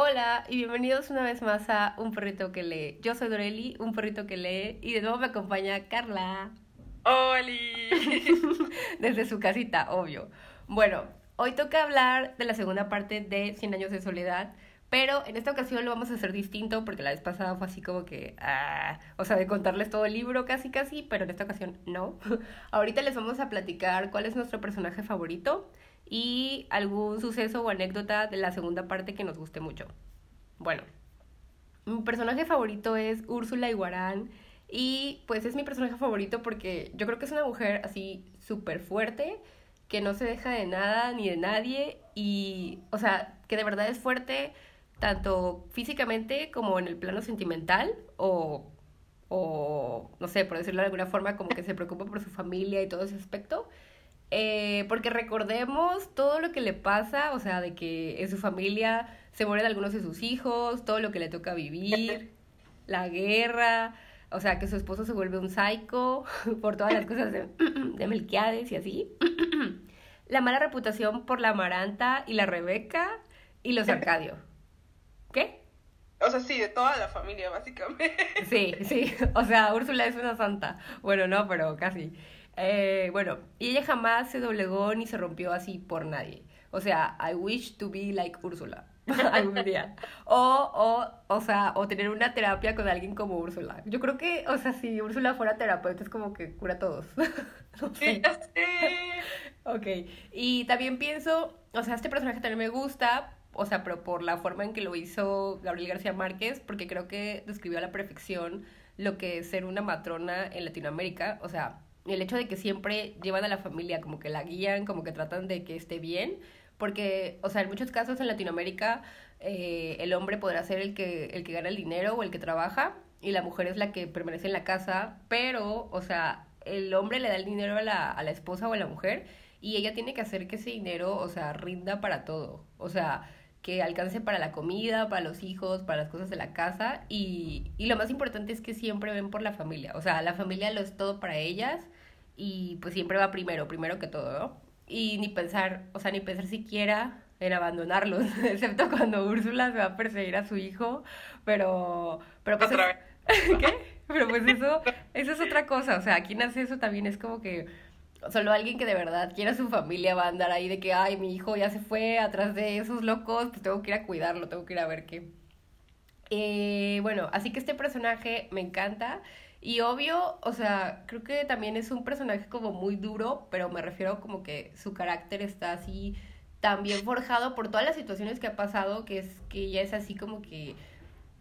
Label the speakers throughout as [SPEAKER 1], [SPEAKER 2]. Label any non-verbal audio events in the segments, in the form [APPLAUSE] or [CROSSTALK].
[SPEAKER 1] Hola y bienvenidos una vez más a Un Perrito que lee. Yo soy Doreli, un perrito que lee, y de nuevo me acompaña Carla.
[SPEAKER 2] ¡Holi! [LAUGHS] [LAUGHS]
[SPEAKER 1] Desde su casita, obvio. Bueno, hoy toca hablar de la segunda parte de Cien años de soledad, pero en esta ocasión lo vamos a hacer distinto porque la vez pasada fue así como que, ah, o sea, de contarles todo el libro casi casi, pero en esta ocasión no. [LAUGHS] Ahorita les vamos a platicar cuál es nuestro personaje favorito y algún suceso o anécdota de la segunda parte que nos guste mucho. Bueno, mi personaje favorito es Úrsula Iguarán y pues es mi personaje favorito porque yo creo que es una mujer así súper fuerte, que no se deja de nada ni de nadie y, o sea, que de verdad es fuerte tanto físicamente como en el plano sentimental o, o no sé, por decirlo de alguna forma, como que se preocupa por su familia y todo ese aspecto. Eh, porque recordemos todo lo que le pasa, o sea, de que en su familia se mueren algunos de sus hijos, todo lo que le toca vivir, [LAUGHS] la guerra, o sea, que su esposo se vuelve un psycho [LAUGHS] por todas las cosas de, [CLEARS THROAT] de Melquiades y así. [CLEARS THROAT] la mala reputación por la Amaranta y la Rebeca y los Arcadio. [LAUGHS] ¿Qué?
[SPEAKER 2] O sea, sí, de toda la familia, básicamente.
[SPEAKER 1] Sí, sí. O sea, Úrsula es una santa. Bueno, no, pero casi. Eh, bueno, y ella jamás se doblegó ni se rompió así por nadie. O sea, I wish to be like Úrsula [LAUGHS] algún día. O, o, o sea, o tener una terapia con alguien como Úrsula. Yo creo que, o sea, si Úrsula fuera terapeuta es como que cura a todos. [LAUGHS] no sé. [LAUGHS] ok. Y también pienso, o sea, este personaje también me gusta, o sea, pero por la forma en que lo hizo Gabriel García Márquez, porque creo que describió a la perfección lo que es ser una matrona en Latinoamérica. O sea, el hecho de que siempre llevan a la familia, como que la guían, como que tratan de que esté bien, porque, o sea, en muchos casos en Latinoamérica eh, el hombre podrá ser el que, el que gana el dinero o el que trabaja y la mujer es la que permanece en la casa, pero, o sea, el hombre le da el dinero a la, a la esposa o a la mujer y ella tiene que hacer que ese dinero, o sea, rinda para todo, o sea, que alcance para la comida, para los hijos, para las cosas de la casa y, y lo más importante es que siempre ven por la familia, o sea, la familia lo es todo para ellas y pues siempre va primero, primero que todo, ¿no? Y ni pensar, o sea, ni pensar siquiera en abandonarlos, [LAUGHS] excepto cuando Úrsula se va a perseguir a su hijo, pero... pero pues
[SPEAKER 2] Otra [LAUGHS]
[SPEAKER 1] ¿Qué? Pero pues eso, eso es otra cosa, o sea, quien hace eso también es como que solo alguien que de verdad quiera a su familia va a andar ahí de que, ay, mi hijo ya se fue atrás de esos locos, pues tengo que ir a cuidarlo, tengo que ir a ver qué. Eh, bueno, así que este personaje me encanta. Y obvio, o sea, creo que también es un personaje como muy duro, pero me refiero como que su carácter está así tan bien forjado por todas las situaciones que ha pasado, que es que ella es así como que,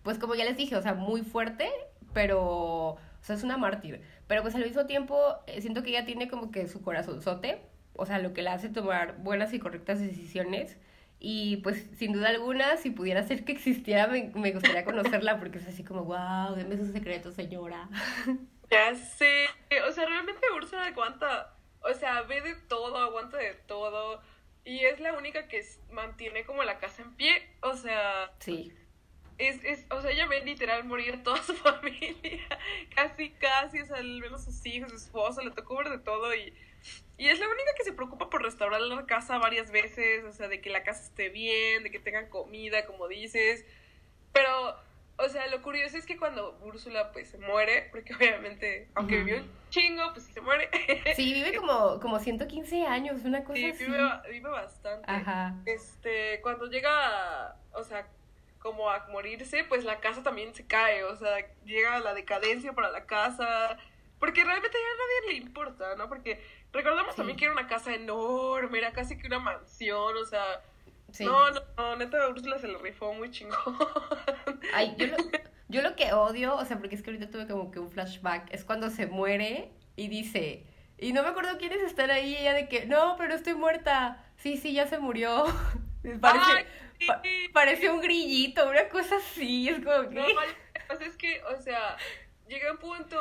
[SPEAKER 1] pues como ya les dije, o sea, muy fuerte, pero, o sea, es una mártir. Pero pues al mismo tiempo eh, siento que ella tiene como que su corazonzote, o sea, lo que la hace tomar buenas y correctas decisiones. Y pues sin duda alguna, si pudiera ser que existiera, me, me gustaría conocerla porque es así como, wow, denme sus secretos, señora. [LAUGHS]
[SPEAKER 2] Ya sé. O sea, realmente Úrsula aguanta. O sea, ve de todo, aguanta de todo. Y es la única que mantiene como la casa en pie. O sea.
[SPEAKER 1] Sí.
[SPEAKER 2] Es, es, o sea, ella ve literal morir a toda su [LAUGHS] familia. Casi, casi. O sea, menos sus hijos, su esposo, le tocó ver de todo y y es la única que se preocupa por restaurar la casa varias veces, o sea, de que la casa esté bien, de que tengan comida, como dices. Pero, o sea, lo curioso es que cuando Úrsula pues se muere, porque obviamente, aunque vivió un chingo, pues sí se muere.
[SPEAKER 1] Sí, vive como, como 115 años, una cosa
[SPEAKER 2] sí,
[SPEAKER 1] así.
[SPEAKER 2] Vive, vive bastante.
[SPEAKER 1] Ajá.
[SPEAKER 2] Este, cuando llega, o sea, como a morirse, pues la casa también se cae, o sea, llega la decadencia para la casa, porque realmente ya a nadie le importa, ¿no? Porque recordamos también que era una casa enorme, era casi que una mansión, o sea... No, no, no, neta, Úrsula se le rifó muy chingón.
[SPEAKER 1] Ay, yo lo, [LAUGHS] yo lo que odio, o sea, porque es que ahorita tuve como que un flashback, es cuando se muere y dice... Y no me acuerdo quiénes están ahí, ella de que, no, pero estoy muerta. Sí, sí, ya se murió. [LAUGHS] Parece,
[SPEAKER 2] Ay, sí.
[SPEAKER 1] pa- parece un grillito, una cosa así, es como que...
[SPEAKER 2] No, pues es que, o sea, llega un punto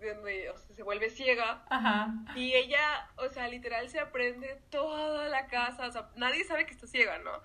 [SPEAKER 2] donde o sea, se vuelve ciega
[SPEAKER 1] Ajá.
[SPEAKER 2] y ella, o sea, literal se aprende toda la casa, o sea, nadie sabe que está ciega, ¿no?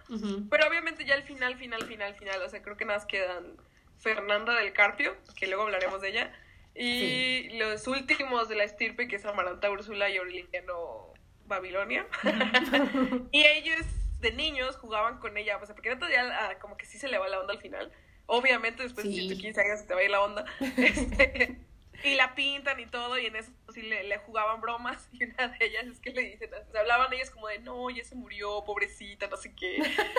[SPEAKER 2] Pero obviamente ya al final, final, final, final, o sea, creo que nada más quedan Fernanda del Carpio, que luego hablaremos de ella, y los últimos de la estirpe, que es Amaranta Úrsula y Aureliano Babilonia. [LAUGHS] [LAUGHS] y ellos de niños jugaban con ella, o sea, porque era todavía ah, como que sí se le va la onda al final. Obviamente después
[SPEAKER 1] Sí.
[SPEAKER 2] de 15 años se te va a ir la onda. [LAUGHS] Este, y la pintan y todo, y en eso sí le, le jugaban bromas, y una de ellas es que le dicen, o sea, hablaban ellas como de, no, ya se murió, pobrecita, no sé qué.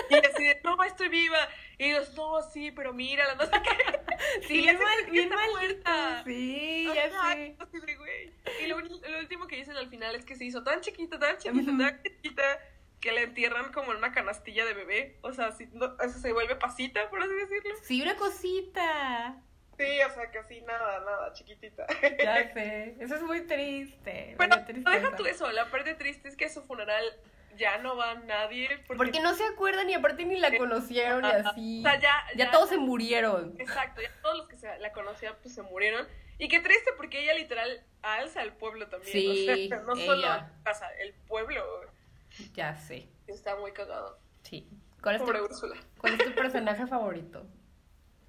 [SPEAKER 2] Y así de, no, estoy viva. Y ellos, no, sí, pero mírala, no sé qué.
[SPEAKER 1] Sí,
[SPEAKER 2] Y
[SPEAKER 1] bien mal, bien
[SPEAKER 2] muerta.
[SPEAKER 1] Sí, ya
[SPEAKER 2] Ajá,
[SPEAKER 1] sé.
[SPEAKER 2] de, güey. Y lo, lo último que dicen al final es que se hizo tan chiquita, tan chiquita, tan chiquita, que la entierran como en una canastilla de bebé. O sea, si, no, eso se vuelve pasita, por así decirlo.
[SPEAKER 1] Sí, una cosita.
[SPEAKER 2] Sí, o sea, que así nada, nada, chiquitita.
[SPEAKER 1] Ya [LAUGHS] sé. Eso es muy triste.
[SPEAKER 2] Pero no deja tú eso, la parte triste es que a su funeral ya no va nadie. Porque,
[SPEAKER 1] Porque no se acuerdan y aparte ni la conocieron y así.
[SPEAKER 2] O sea, ya,
[SPEAKER 1] Ya todos se murieron.
[SPEAKER 2] Exacto, ya todos los que se la conocían pues se murieron. Y qué triste porque ella literal alza al pueblo también.
[SPEAKER 1] Sí,
[SPEAKER 2] o sea, [LAUGHS] no solo
[SPEAKER 1] ella.
[SPEAKER 2] la casa, el pueblo
[SPEAKER 1] Ya sé.
[SPEAKER 2] está muy cagado.
[SPEAKER 1] Sí. ¿Cuál es,
[SPEAKER 2] Pobre
[SPEAKER 1] tu,
[SPEAKER 2] Úrsula.
[SPEAKER 1] ¿Cuál es tu personaje favorito?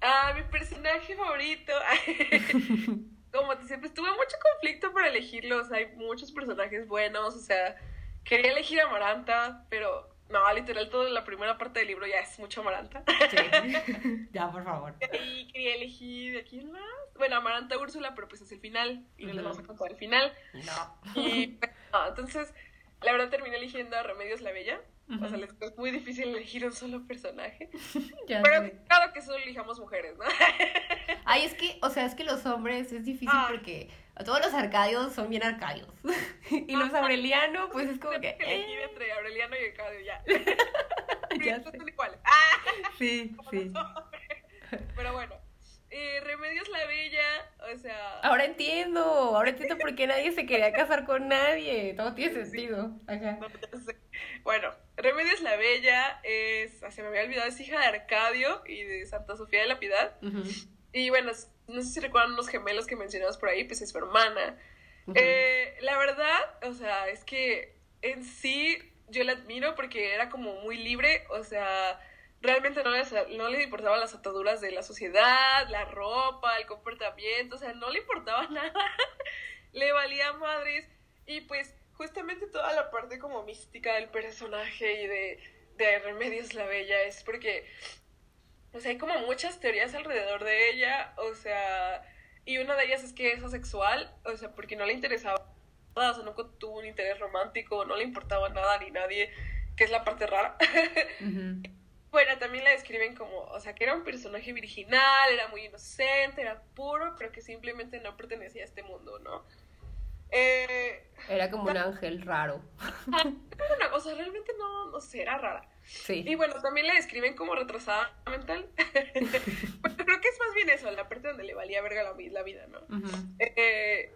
[SPEAKER 2] Ah, mi personaje favorito. [LAUGHS] Como te siempre tuve mucho conflicto para elegirlos. Hay muchos personajes buenos. O sea, quería elegir a Amaranta, pero no, literal, toda la primera parte del libro ya es mucho Amaranta.
[SPEAKER 1] Sí. [LAUGHS] ya, por favor.
[SPEAKER 2] Y quería elegir a quién más. Bueno, Amaranta Úrsula, pero pues es el final. Y no les vamos a contar el final.
[SPEAKER 1] No.
[SPEAKER 2] Y pues, no, entonces, la verdad terminé eligiendo a Remedios la Bella. O sea, les es muy difícil elegir un solo personaje. [LAUGHS]
[SPEAKER 1] Ya
[SPEAKER 2] Pero
[SPEAKER 1] sé.
[SPEAKER 2] claro que solo elijamos mujeres, ¿no? [LAUGHS]
[SPEAKER 1] Ay, es que, o sea, es que los hombres es difícil
[SPEAKER 2] Ah.
[SPEAKER 1] porque todos los arcadios son bien arcadios. [LAUGHS] y los aurelianos, pues es como que.
[SPEAKER 2] Tengo elegir
[SPEAKER 1] eh,
[SPEAKER 2] entre Aureliano y Arcadio, ya.
[SPEAKER 1] ya
[SPEAKER 2] son iguales. ¡Ah!
[SPEAKER 1] Sí, sí.
[SPEAKER 2] Pero bueno. Eh, Remedios la Bella, o sea.
[SPEAKER 1] Ahora entiendo, ahora entiendo [LAUGHS] por qué nadie se quería casar con nadie. Todo tiene sentido. Ajá.
[SPEAKER 2] no, ya sé. Bueno, Remedios la Bella es. ah, Se me había olvidado, es hija de Arcadio y de Santa Sofía de la Piedad. Y bueno, no sé si recuerdan los gemelos que mencionamos por ahí, pues es su hermana. Eh, la verdad, o sea, es que en sí yo la admiro porque era como muy libre, o sea, realmente no, les- no le importaban las ataduras de la sociedad, la ropa, el comportamiento, o sea, no le importaba [LAUGHS] nada, le valía madres y pues justamente toda la parte como mística del personaje y de, de Remedios la Bella es porque, o sea, hay como muchas teorías alrededor de ella, o sea, y una de ellas es que es asexual, o sea, porque no le interesaba nada, o sea, nunca tuvo un interés romántico, no le importaba nada ni nadie, que es la parte rara.
[SPEAKER 1] Ujú.
[SPEAKER 2] Bueno, también la describen como, o sea, que era un personaje virginal, era muy inocente, era puro, pero que simplemente no pertenecía a este mundo, ¿no? Eh,
[SPEAKER 1] Era como un ángel raro.
[SPEAKER 2] una cosa, realmente no, no sé, era rara. Y
[SPEAKER 1] Sí.
[SPEAKER 2] bueno, también la describen como retrasada mental. [LAUGHS] Pero creo que es más bien eso, la parte donde le valía verga la, la vida, ¿no? Eh,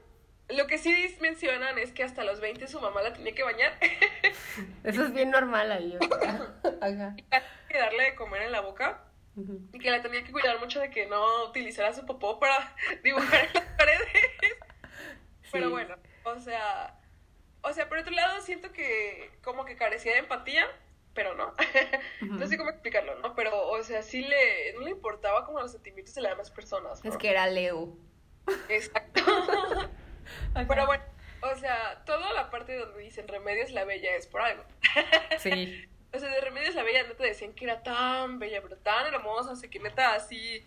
[SPEAKER 2] lo que sí mencionan es que hasta los 20 su mamá la tenía que bañar
[SPEAKER 1] Eso es bien normal ahí. [LAUGHS] Ajá.
[SPEAKER 2] Y darle de comer en la boca y que la tenía que cuidar mucho de que no utilizara su popó para [LAUGHS] dibujar en las paredes. [LAUGHS] Pero bueno, o sea, o sea, por otro lado siento que como que carecía de empatía, pero no. [LAUGHS] No sé cómo explicarlo, ¿no? Pero, o sea, sí le, no le importaba como los sentimientos de las demás personas, ¿no?
[SPEAKER 1] Es que era Leo.
[SPEAKER 2] Exacto. Pero bueno, o sea, toda la parte donde dicen Remedios la Bella es por algo.
[SPEAKER 1] Sí.
[SPEAKER 2] O sea, de Remedios la Bella neta decían que era tan bella, pero tan hermosa, o sea, que neta así...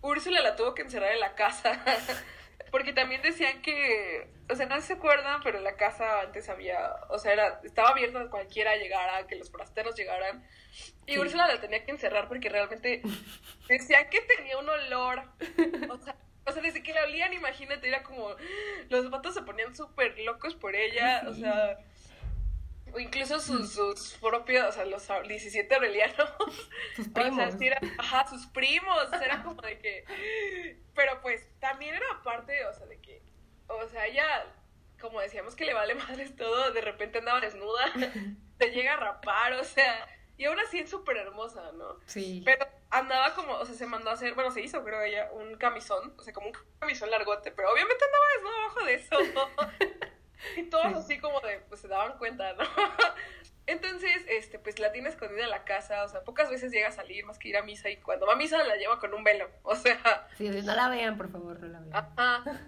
[SPEAKER 2] Úrsula la tuvo que encerrar en la casa. [LAUGHS] Porque también decían que, o sea, no se acuerdan, pero la casa antes había, o sea, era, estaba abierta a cualquiera llegara, que los forasteros llegaran. Y
[SPEAKER 1] Sí.
[SPEAKER 2] Úrsula la tenía que encerrar porque realmente decían que tenía un olor. O sea, o sea, desde que la olían, imagínate, era como, los vatos se ponían súper locos por ella, o sea, o incluso sus, sus propios, o sea, los 17 aurelianos.
[SPEAKER 1] Sus [LAUGHS]
[SPEAKER 2] O
[SPEAKER 1] primos.
[SPEAKER 2] sea, sí era, ajá, sus primos, o sea, era como de que, pero pues también era parte, o sea, de que, o sea, ella, como decíamos que le vale madres todo, de repente andaba desnuda, [LAUGHS] se llega a rapar, o sea, y aún así es súper hermosa, ¿no?
[SPEAKER 1] Sí.
[SPEAKER 2] Pero andaba como, o sea, se mandó a hacer, bueno, se hizo, creo ella, un camisón, o sea, como un camisón largote, pero obviamente andaba desnuda abajo de eso. [LAUGHS] [LAUGHS] y todos
[SPEAKER 1] Sí.
[SPEAKER 2] así como de, pues se daban cuenta, ¿no? [LAUGHS] Entonces, este, pues la tiene escondida en la casa, o sea, pocas veces llega a salir más que ir a misa y cuando va a misa la lleva con un velo, o sea,
[SPEAKER 1] Sí, sí, no la vean, por favor, no la vean.
[SPEAKER 2] ajá.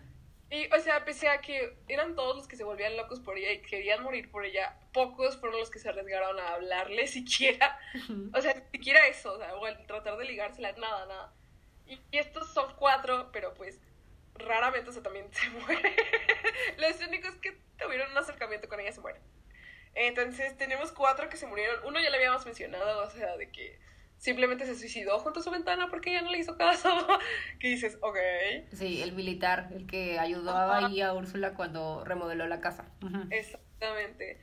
[SPEAKER 2] Y, o sea, pese a que eran todos los que se volvían locos por ella y querían morir por ella, pocos fueron los que se arriesgaron a hablarle [LAUGHS] siquiera. O sea, ni siquiera eso, o sea, o el tratar de ligársela, nada, nada. Y, y estos son cuatro, pero pues raramente, o sea, también se [LAUGHS] muere. los únicos que tuvieron un acercamiento con ella se mueren. Entonces, tenemos cuatro que se murieron. Uno ya le habíamos mencionado, o sea, de que simplemente se suicidó junto a su ventana porque ella no le hizo caso. [LAUGHS] que dices, ok.
[SPEAKER 1] Sí, el militar, el que ayudaba
[SPEAKER 2] Ajá.
[SPEAKER 1] ahí a Úrsula cuando remodeló la casa.
[SPEAKER 2] Exactamente.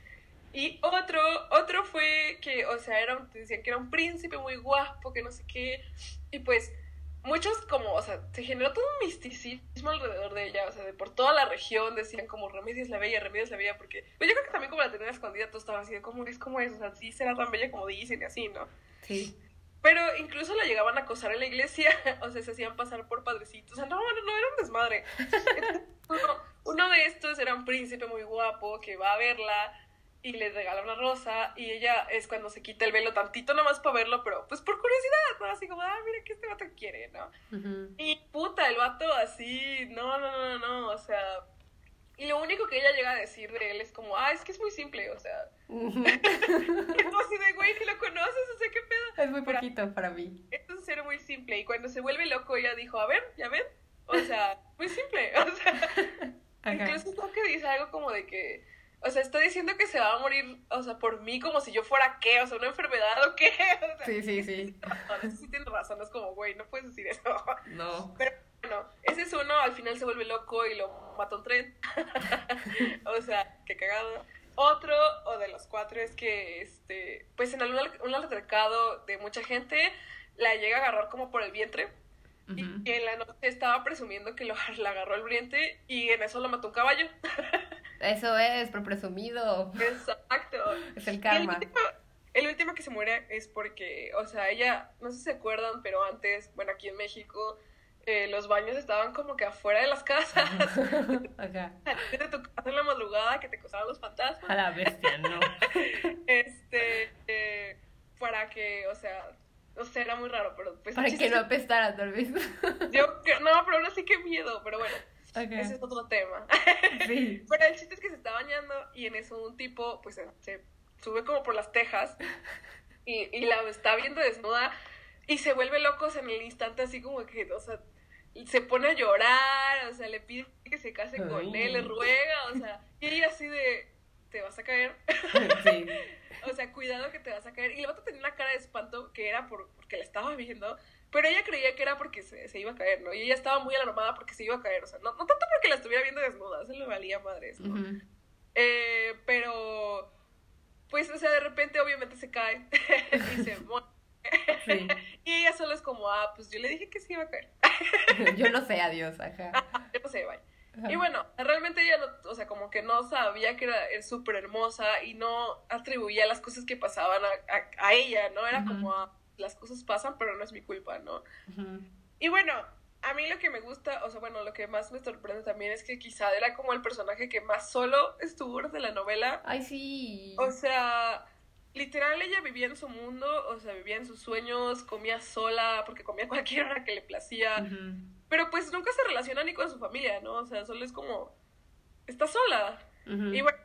[SPEAKER 2] Y otro, otro fue que, o sea, era, un- decían que era un príncipe muy guapo, que no sé qué. Y pues, muchos como, o sea, se generó todo un misticismo alrededor de ella, o sea, de por toda la región decían como Remedios la Bella, Remedios la Bella, porque, pues yo creo que también como la tenían escondida, todos estaban así de, ¿cómo es? ¿Cómo es? O sea, sí será tan bella como dicen y así, ¿no?
[SPEAKER 1] Sí.
[SPEAKER 2] Pero incluso la llegaban a acosar en la iglesia, [LAUGHS] o sea, se hacían pasar por padrecitos. O sea, no, no, no, era un desmadre. [LAUGHS] Uno, uno de estos era un príncipe muy guapo que va a verla y le regala una rosa y ella es cuando se quita el velo tantito nomás para verlo, pero pues por curiosidad, ¿no? Así como, ah, mira que este vato quiere, ¿no? Y puta, el vato así, no, no, no, no, no, o sea... Y lo único que ella llega a decir de él es como, ah, es que es muy simple, o sea...
[SPEAKER 1] Ujú. [LAUGHS]
[SPEAKER 2] así de, güey, si lo conoces, o sea, ¿qué pedo?
[SPEAKER 1] Es muy poquito para mí.
[SPEAKER 2] es un ser muy simple y cuando se vuelve loco ella dijo, a ver, ya ven, o sea, muy simple, o sea, [LAUGHS] incluso creo que dice algo como de que, o sea, está diciendo que se va a morir, o sea, por mí como si yo fuera qué, o sea, una enfermedad o qué, [LAUGHS] o sea,
[SPEAKER 1] Sí, sí, sí. [LAUGHS]
[SPEAKER 2] no, sí tienes razón, es como, güey, no puedes decir eso, [LAUGHS]
[SPEAKER 1] No.
[SPEAKER 2] pero bueno, ese es uno, al final se vuelve loco y lo mata un tren, o sea, qué cagado. Otro, o de los cuatro, es que, este, pues en algún un altercado de mucha gente, la llega a agarrar como por el vientre, y que en la noche estaba presumiendo que lo, le agarró el vientre y en eso lo mató un caballo.
[SPEAKER 1] Eso es, por presumido.
[SPEAKER 2] Exacto.
[SPEAKER 1] Es el karma.
[SPEAKER 2] último, el último que se muere es porque, o sea, ella, no sé si se acuerdan, pero antes, bueno, aquí en México, eh, los baños estaban como que afuera de las casas. [LAUGHS] En la madrugada que te acosaban los fantasmas.
[SPEAKER 1] A la bestia, no. [LAUGHS]
[SPEAKER 2] Este, eh, para que, o sea, no sé, era muy raro, pero pues...
[SPEAKER 1] Para que no
[SPEAKER 2] es
[SPEAKER 1] apestara, tal vez.
[SPEAKER 2] Yo, que- no, pero aún así qué miedo, pero bueno, ese es otro tema. [LAUGHS]
[SPEAKER 1] Sí.
[SPEAKER 2] Pero el chiste es que se está bañando y en eso un tipo, pues, se- sube como por las tejas y, y la está viendo desnuda y se vuelve loco en el instante así como que, o sea, se pone a llorar, o sea, le pide que se case con él, le ruega, o sea, y ella así de, te vas a caer, [LAUGHS]
[SPEAKER 1] Sí.
[SPEAKER 2] o sea, cuidado que te vas a caer. Y el vato tenía una cara de espanto que era por, porque la estaba viendo, pero ella creía que era porque se, se iba a caer, ¿no? Y ella estaba muy alarmada porque se iba a caer, o sea, no, no tanto porque la estuviera viendo desnuda, se le valía madres, ¿no? Eh, pero, pues, o sea, de repente obviamente se cae [LAUGHS] y se [LAUGHS] muere.
[SPEAKER 1] Sí.
[SPEAKER 2] Y ella solo es como, ah, pues yo le dije que se iba a caer. [LAUGHS]
[SPEAKER 1] Yo no sé, adiós, ajá.
[SPEAKER 2] Yo no sé, bye.
[SPEAKER 1] Ajá.
[SPEAKER 2] Y bueno, realmente ella no, o sea, como que no sabía que era súper hermosa y no atribuía las cosas que pasaban a, a- a ella, ¿no? Era como, ah, las cosas pasan, pero no es mi culpa, ¿no? Y bueno, a mí lo que me gusta, o sea, bueno, lo que más me sorprende también es que quizá era como el personaje que más solo estuvo de la novela.
[SPEAKER 1] Ay, sí.
[SPEAKER 2] O sea, literal ella vivía en su mundo, o sea, vivía en sus sueños, comía sola, porque comía cualquier hora que le placía. Pero pues nunca se relaciona ni con su familia, ¿no? O sea, solo es como, está sola. Y bueno,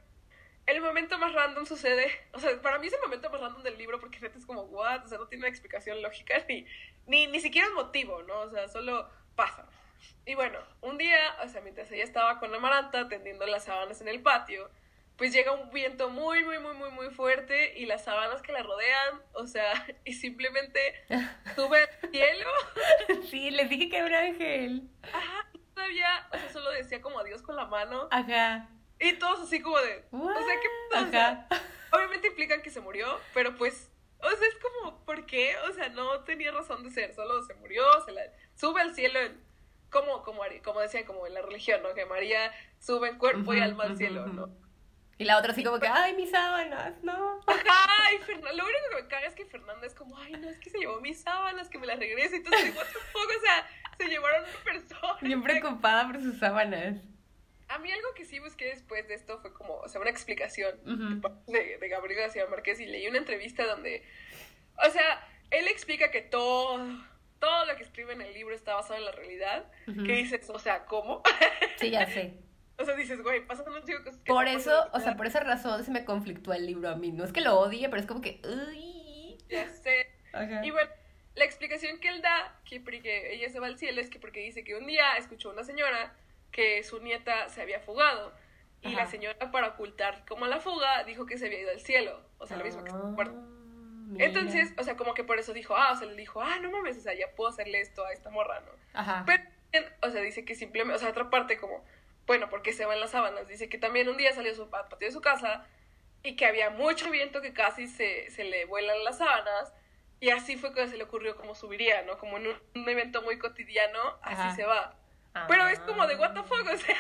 [SPEAKER 2] el momento más random sucede, o sea, para mí es el momento más random del libro porque neta es como, what, o sea, no tiene una explicación lógica ni, ni, ni siquiera un motivo, ¿no? O sea, solo pasa. Y bueno, un día, o sea, mientras ella estaba con Amaranta tendiendo las sábanas en el patio, pues llega un viento muy, muy, muy, muy, muy fuerte y las sábanas que la rodean, o sea, [LAUGHS] y simplemente [LAUGHS] sube al cielo.
[SPEAKER 1] Sí, les dije que era un ángel.
[SPEAKER 2] Ajá, todavía, o sea, solo decía como adiós con la mano.
[SPEAKER 1] Ajá.
[SPEAKER 2] Y todos así como de,
[SPEAKER 1] What?
[SPEAKER 2] o sea, ¿qué? O sea,
[SPEAKER 1] Ajá.
[SPEAKER 2] obviamente implican que se murió, pero pues, o sea, es como, ¿por qué? O sea, no tenía razón de ser, solo se murió, se la sube al cielo en, como, como, como decían, como en la religión, ¿no? Que María sube en cuerpo y alma al cielo. ¿no?
[SPEAKER 1] Y la otra así como que, ay, mis sábanas, no.
[SPEAKER 2] Ay, Fernanda, lo único que me caga es que Fernanda es como, ay, no, es que se llevó mis sábanas, que me las regrese, y entonces, the fuck, o sea, se llevaron una persona.
[SPEAKER 1] Bien preocupada por sus sábanas.
[SPEAKER 2] A mí algo que sí busqué después de esto fue como, o sea, una explicación
[SPEAKER 1] Ujú.
[SPEAKER 2] de, de Gabriel García Márquez y leí una entrevista donde, o sea, él explica que todo, todo lo que escribe en el libro está basado en la realidad, que dices, o sea, ¿cómo?
[SPEAKER 1] Sí, ya sé. [LAUGHS]
[SPEAKER 2] O sea, dices, güey, pasan un chico cosas que
[SPEAKER 1] Por
[SPEAKER 2] no
[SPEAKER 1] eso, o sea, por esa razón se me conflictúa el libro a mí. No es que lo odie, pero es como que... Uy.
[SPEAKER 2] Ya sé.
[SPEAKER 1] Ajá.
[SPEAKER 2] Y bueno, la explicación que él da, que porque ella se va al cielo, es que porque dice que un día escuchó a una señora que su nieta se había fugado. Y
[SPEAKER 1] Ajá.
[SPEAKER 2] la señora, para ocultar como la fuga, dijo que se había ido al cielo. O sea, lo mismo que
[SPEAKER 1] Ah,
[SPEAKER 2] está muerto.
[SPEAKER 1] mira.
[SPEAKER 2] Entonces, o sea, como que por eso dijo, ah, o sea, le dijo, ah, no mames, o sea, ya puedo hacerle esto a esta morra, ¿no?
[SPEAKER 1] Ajá.
[SPEAKER 2] Pero, o sea, dice que simplemente, o sea, otra parte como, bueno, porque se van las sábanas, dice que también un día salió su al patio de su casa y que había mucho viento que casi se, se le vuelan las sábanas y así fue que se le ocurrió como subiría, ¿no? Como en un, un evento muy cotidiano, así
[SPEAKER 1] Ajá.
[SPEAKER 2] se va.
[SPEAKER 1] Ah.
[SPEAKER 2] Pero es como de what the fuck, [LAUGHS] o sea,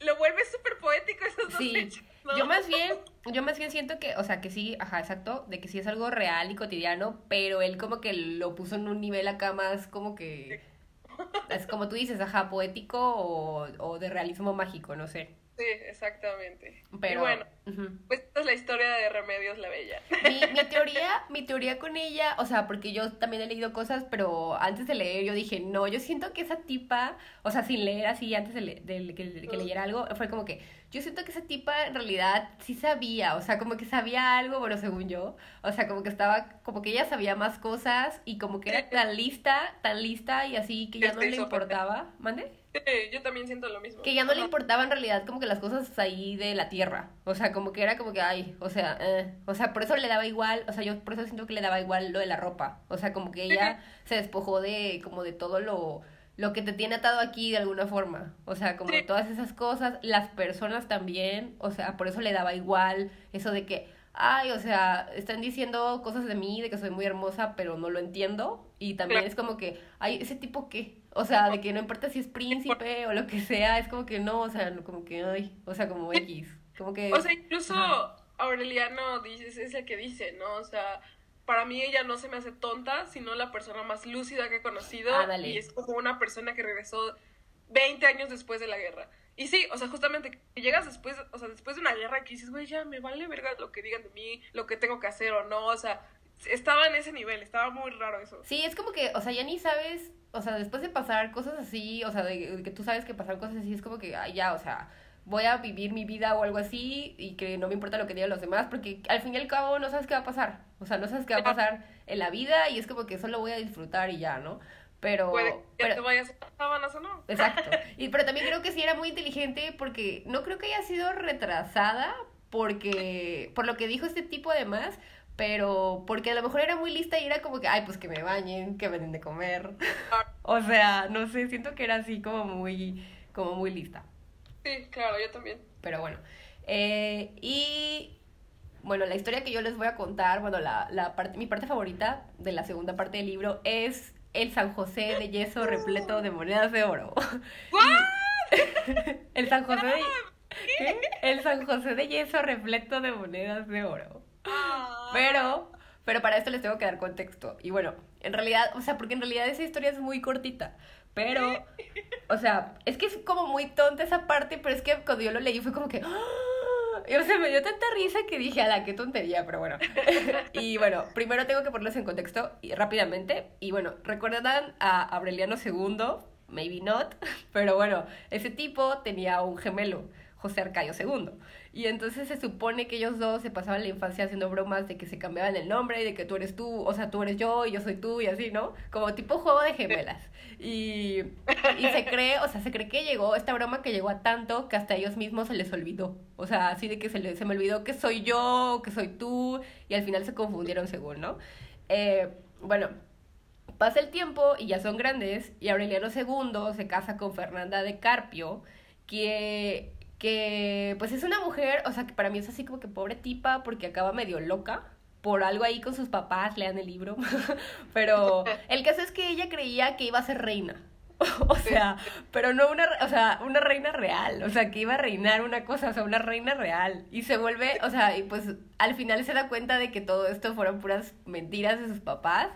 [SPEAKER 2] lo vuelve súper poético esos dos
[SPEAKER 1] Sí,
[SPEAKER 2] hechos, ¿no?
[SPEAKER 1] yo más bien, yo más bien siento que, o sea, que sí, ajá, exacto, de que sí es algo real y cotidiano, pero él como que lo puso en un nivel acá más como que, es como tú dices, ajá, poético o, o de realismo mágico, no sé,
[SPEAKER 2] Sí, exactamente.
[SPEAKER 1] pero,
[SPEAKER 2] Y bueno, pues esta es la historia de Remedios la Bella.
[SPEAKER 1] Mi, mi [LAUGHS] teoría, mi teoría con ella, o sea, porque yo también he leído cosas, pero antes de leer yo dije, no, yo siento que esa tipa, o sea, sin leer así, antes de, le- de que, de que leyera algo, fue como que, yo siento que esa tipa en realidad sí sabía, o sea, como que sabía algo, bueno, según yo, o sea, como que estaba, como que ella sabía más cosas y como que era [LAUGHS] tan lista, tan lista y así que ya no le importaba, ¿mande?
[SPEAKER 2] Sí, yo también siento lo mismo.
[SPEAKER 1] Que ya no le importaba en realidad como que las cosas ahí de la tierra. O sea, como que era como que, ay, o sea, eh. o sea, por eso le daba igual, o sea, yo por eso siento que le daba igual lo de la ropa. O sea, como que ella se despojó de, como de todo lo, lo que te tiene atado aquí de alguna forma. O sea, como
[SPEAKER 2] Sí.
[SPEAKER 1] todas esas cosas, las personas también, o sea, por eso le daba igual eso de que, ay, o sea, están diciendo cosas de mí, de que soy muy hermosa, pero no lo entiendo. Y también es como que, ay, ese tipo qué. O sea, de que no importa si es príncipe o lo que sea, es como que no, o sea, como que, ay, o sea, como X. Como que...
[SPEAKER 2] O sea, incluso
[SPEAKER 1] Ajá.
[SPEAKER 2] Aureliano dice, es el que dice, ¿no? O sea, para mí ella no se me hace tonta, sino la persona más lúcida que he conocido.
[SPEAKER 1] Ándale.
[SPEAKER 2] Y es como una persona que regresó 20 años después de la guerra. Y sí, o sea, justamente que llegas después, o sea, después de una guerra que dices, güey, ya me vale verga lo que digan de mí, lo que tengo que hacer o no, o sea, estaba en ese nivel, estaba muy raro eso.
[SPEAKER 1] Sí, es como que, o sea, ya ni sabes, o sea, después de pasar cosas así, o sea, de, de que tú sabes que pasaron cosas así, es como que, ay, ya, o sea, voy a vivir mi vida o algo así y que no me importa lo que digan los demás, porque al fin y al cabo no sabes qué va a pasar, o sea, no sabes qué va a pasar en la vida y es como que solo voy a disfrutar y ya, ¿no? Pero...
[SPEAKER 2] Puede que ya
[SPEAKER 1] pero-
[SPEAKER 2] te vayas a o no.
[SPEAKER 1] Exacto. [LAUGHS] Y, pero también creo que sí era muy inteligente porque no creo que haya sido retrasada porque por lo que dijo este tipo además, pero porque a lo mejor era muy lista y era como que, ay, pues que me bañen, que me den de comer. [LAUGHS] O sea, no sé, siento que era así como muy como muy lista.
[SPEAKER 2] Sí, claro, yo también.
[SPEAKER 1] Pero bueno. Eh, y bueno, la historia que yo les voy a contar, bueno, la, la parte, mi parte favorita de la segunda parte del libro es el San José de yeso repleto de monedas de oro. [LAUGHS] [LAUGHS] el San José de... ¿Qué? El San José de yeso repleto de monedas de oro.
[SPEAKER 2] Ah.
[SPEAKER 1] Pero, pero para esto les tengo que dar contexto. Y bueno, en realidad, o sea, porque en realidad esa historia es muy cortita. Pero, o sea, es que es como muy tonta esa parte, pero es que cuando yo lo leí fue como que... ¡ah! Y, o sea, me dio tanta risa que dije, ala, qué tontería, pero bueno. [LAUGHS] y bueno, primero tengo que ponerlos en contexto rápidamente. Y bueno, ¿recuerdan a Aureliano II? Maybe not. [LAUGHS] Pero bueno, ese tipo tenía un gemelo, José Arcayo II. Y entonces se supone que ellos dos se pasaban la infancia haciendo bromas de que se cambiaban el nombre y de que tú eres tú, o sea, tú eres yo y yo soy tú y así, ¿no? Como tipo juego de gemelas. Y, y se cree, o sea, se cree que llegó, esta broma que llegó a tanto que hasta a ellos mismos se les olvidó. O sea, así de que se, le- se me olvidó que soy yo, que soy tú, y al final se confundieron según, ¿no? Eh, bueno, pasa el tiempo y ya son grandes, y Aureliano II se casa con Fernanda de Carpio, que, que pues es una mujer, o sea, que para mí es así como que pobre tipa porque acaba medio loca por algo ahí con sus papás, lean el libro, [LAUGHS] pero [LAUGHS] el caso es que ella creía que iba a ser reina. [LAUGHS] O sea, pero no una, o sea, una reina real, o sea, que iba a reinar una cosa, o sea, una reina real. Y se vuelve, o sea, y pues al final se da cuenta de que todo esto fueron puras mentiras de sus papás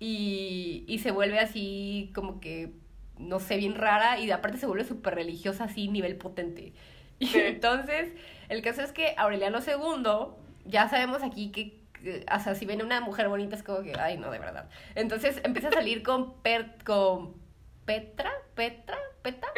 [SPEAKER 1] y, y se vuelve así como que, no sé, bien rara y aparte se vuelve súper religiosa así, nivel potente. [LAUGHS] Y entonces, el caso es que Aureliano II, ya sabemos aquí que o sea, si viene una mujer bonita es como que, ay, no, de verdad. Entonces empieza a salir con, Per- con Petra, Petra, Peta,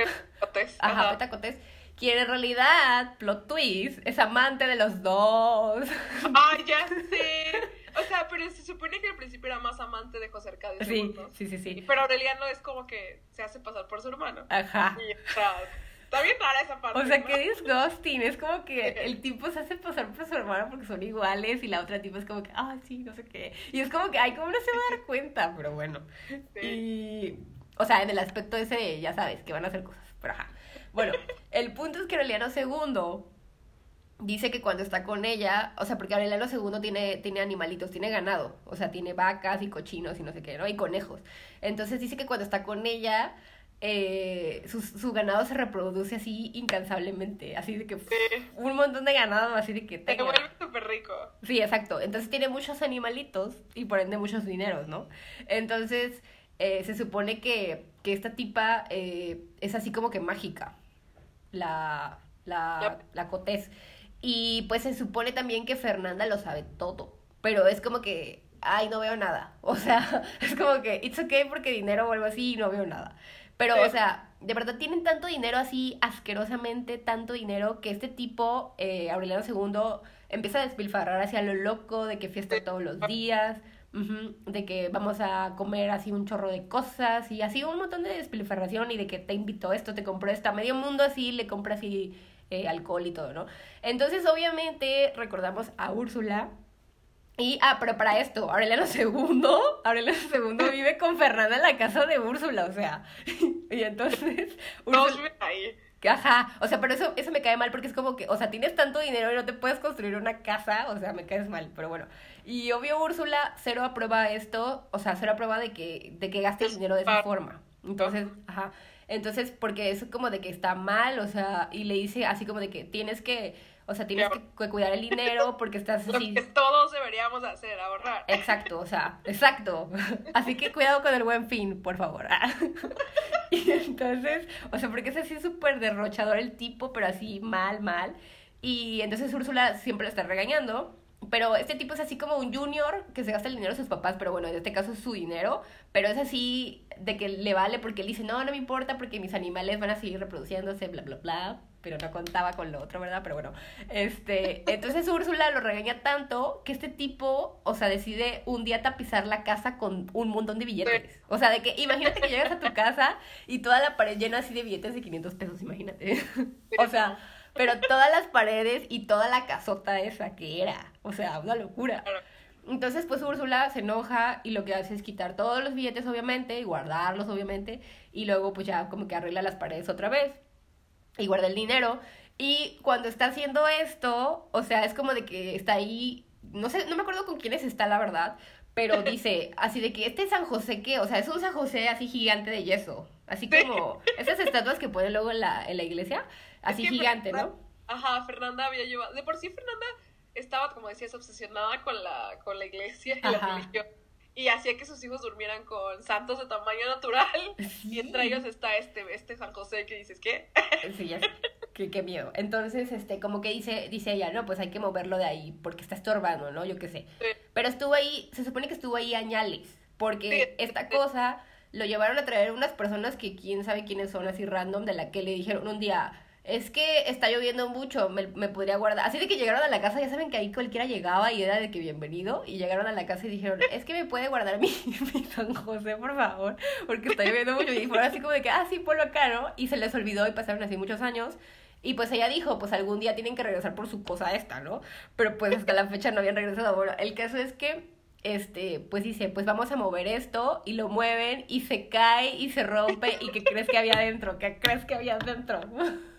[SPEAKER 2] Cotes,
[SPEAKER 1] ajá,
[SPEAKER 2] ajá.
[SPEAKER 1] Peta Cotés, quien en realidad, plot twist, es amante de los dos. [LAUGHS]
[SPEAKER 2] Ay, ya sé. O sea, pero se supone que al principio era más amante de José Arcadio
[SPEAKER 1] Sí, sí, sí, sí.
[SPEAKER 2] Pero Aureliano es como que se hace pasar por su hermano.
[SPEAKER 1] Ajá.
[SPEAKER 2] Y, o sea, está bien rara esa parte.
[SPEAKER 1] O sea,
[SPEAKER 2] ¿no?
[SPEAKER 1] qué disgusting. Es como que [LAUGHS] el tipo se hace pasar por su hermano porque son iguales y la otra tipo es como que, ah, sí, no sé qué. Y es como que, ay, ¿cómo no se va a dar [LAUGHS] cuenta? Pero bueno.
[SPEAKER 2] Sí.
[SPEAKER 1] Y, o sea, en el aspecto ese, ya sabes, que van a hacer cosas. Pero ajá. Bueno, [LAUGHS] el punto es que Aureliano II dice que cuando está con ella, o sea, porque Aureliano II tiene, tiene animalitos, tiene ganado, o sea, tiene vacas y cochinos y no sé qué, ¿no? Y conejos. Entonces dice que cuando está con ella, eh, su, su ganado se reproduce así incansablemente, así de que
[SPEAKER 2] Sí.
[SPEAKER 1] un montón de ganado, así de que
[SPEAKER 2] Se
[SPEAKER 1] tenga.
[SPEAKER 2] vuelve súper rico.
[SPEAKER 1] Sí, exacto. Entonces tiene muchos animalitos y por ende muchos dineros, ¿no? Entonces eh, se supone que, que esta tipa eh, es así como que mágica, la, la,
[SPEAKER 2] Yep.
[SPEAKER 1] la Cotés. Y pues se supone también que Fernanda lo sabe todo, pero es como que, ay, no veo nada. [LAUGHS] O sea, [LAUGHS] es como que, it's okay porque dinero o algo así y no veo nada. Pero,
[SPEAKER 2] Sí.
[SPEAKER 1] o sea, de verdad tienen tanto dinero así, asquerosamente tanto dinero, que este tipo, eh, Aureliano II, empieza a despilfarrar hacia lo loco, de que fiesta
[SPEAKER 2] Sí.
[SPEAKER 1] todos los días, de que vamos a comer así un chorro de cosas, y así un montón de despilfarración, y de que te invito esto, te compró esto, a medio mundo así, le compra así eh, alcohol y todo, ¿no? Entonces, obviamente, recordamos a Úrsula, y, ah, pero para esto, Aureliano II, [LAUGHS] Aureliano II vive con Fernanda en la casa de Úrsula, o sea, [LAUGHS] y entonces, [LAUGHS] Úrsula,
[SPEAKER 2] ahí.
[SPEAKER 1] Ajá, o sea, pero eso, eso me cae mal porque es como que, o sea, tienes tanto dinero y no te puedes construir una casa, o sea, me caes mal, pero bueno. Y obvio Úrsula cero aprueba esto, o sea, cero aprueba de que, de que gaste el dinero de esa forma. Entonces, ajá, entonces, porque es como de que está mal, o sea, y le dice así como de que tienes que, o sea, tienes que, cuidar el dinero porque estás [LAUGHS]
[SPEAKER 2] Lo
[SPEAKER 1] así.
[SPEAKER 2] que todos deberíamos hacer, ahorrar.
[SPEAKER 1] Exacto, o sea, exacto. [LAUGHS] Así que cuidado con el buen fin, por favor. [LAUGHS] Y entonces, o sea, porque es así súper derrochador el tipo, pero así mal, mal. Y entonces Úrsula siempre lo está regañando. Pero este tipo es así como un junior que se gasta el dinero de sus papás, pero bueno, en este caso es su dinero, pero es así de que le vale porque él dice, no, no me importa porque mis animales van a seguir reproduciéndose, bla, bla, bla, pero no contaba con lo otro, ¿verdad? Pero bueno, este, entonces Úrsula lo regaña tanto que este tipo, o sea, decide un día tapizar la casa con un montón de billetes. O sea, de que imagínate que llegas a tu casa y toda la pared llena así de billetes de 500 pesos, imagínate. [LAUGHS] o sea, pero todas las paredes y toda la casota esa que era, o sea, una locura. Entonces, pues Úrsula se enoja y lo que hace es quitar todos los billetes, obviamente, y guardarlos, obviamente, y luego pues ya como que arregla las paredes otra vez y guarda el dinero. Y cuando está haciendo esto, o sea, es como de que está ahí, no sé, no me acuerdo con quiénes está, la verdad, pero [LAUGHS] dice así de que este San José que, o sea, es un San José así gigante de yeso, así
[SPEAKER 2] Sí.
[SPEAKER 1] como esas estatuas que ponen luego en la, en la iglesia, así
[SPEAKER 2] Es que
[SPEAKER 1] gigante,
[SPEAKER 2] Fernanda-
[SPEAKER 1] ¿no?
[SPEAKER 2] Ajá, Fernanda había llevado. De por sí, Fernanda estaba, como decías, obsesionada con la, con la iglesia y la religión. Y hacía que sus hijos durmieran con santos de tamaño natural. [LAUGHS] Y entre ellos está este, este San José que dices, ¿qué?
[SPEAKER 1] Sí, ya sé. Qué, qué miedo. Entonces, este, como que dice, dice ella, no, pues hay que moverlo de ahí porque está estorbando, ¿no? Yo qué sé.
[SPEAKER 2] Sí.
[SPEAKER 1] Pero estuvo ahí, se supone que estuvo ahí añales, porque
[SPEAKER 2] Sí.
[SPEAKER 1] esta cosa lo llevaron a traer unas personas que quién sabe quiénes son, así random, de la que le dijeron un día, es que está lloviendo mucho, me, me podría guardar. Así de que llegaron a la casa, ya saben que ahí cualquiera llegaba y era de que bienvenido, y llegaron a la casa y dijeron, es que me puede guardar mi, [LAUGHS] mi San José, por favor, porque está lloviendo mucho. Y fueron así como de que, ah, sí, ponlo acá. Y se les olvidó y pasaron así muchos años. Y pues ella dijo, pues algún día tienen que regresar por su cosa esta, ¿no? Pero pues hasta la fecha no habían regresado. Bueno, el caso es que, este, pues dice, pues vamos a mover esto y lo mueven y se cae y se rompe y ¿qué crees que había adentro? ¿Qué crees que había adentro? [LAUGHS]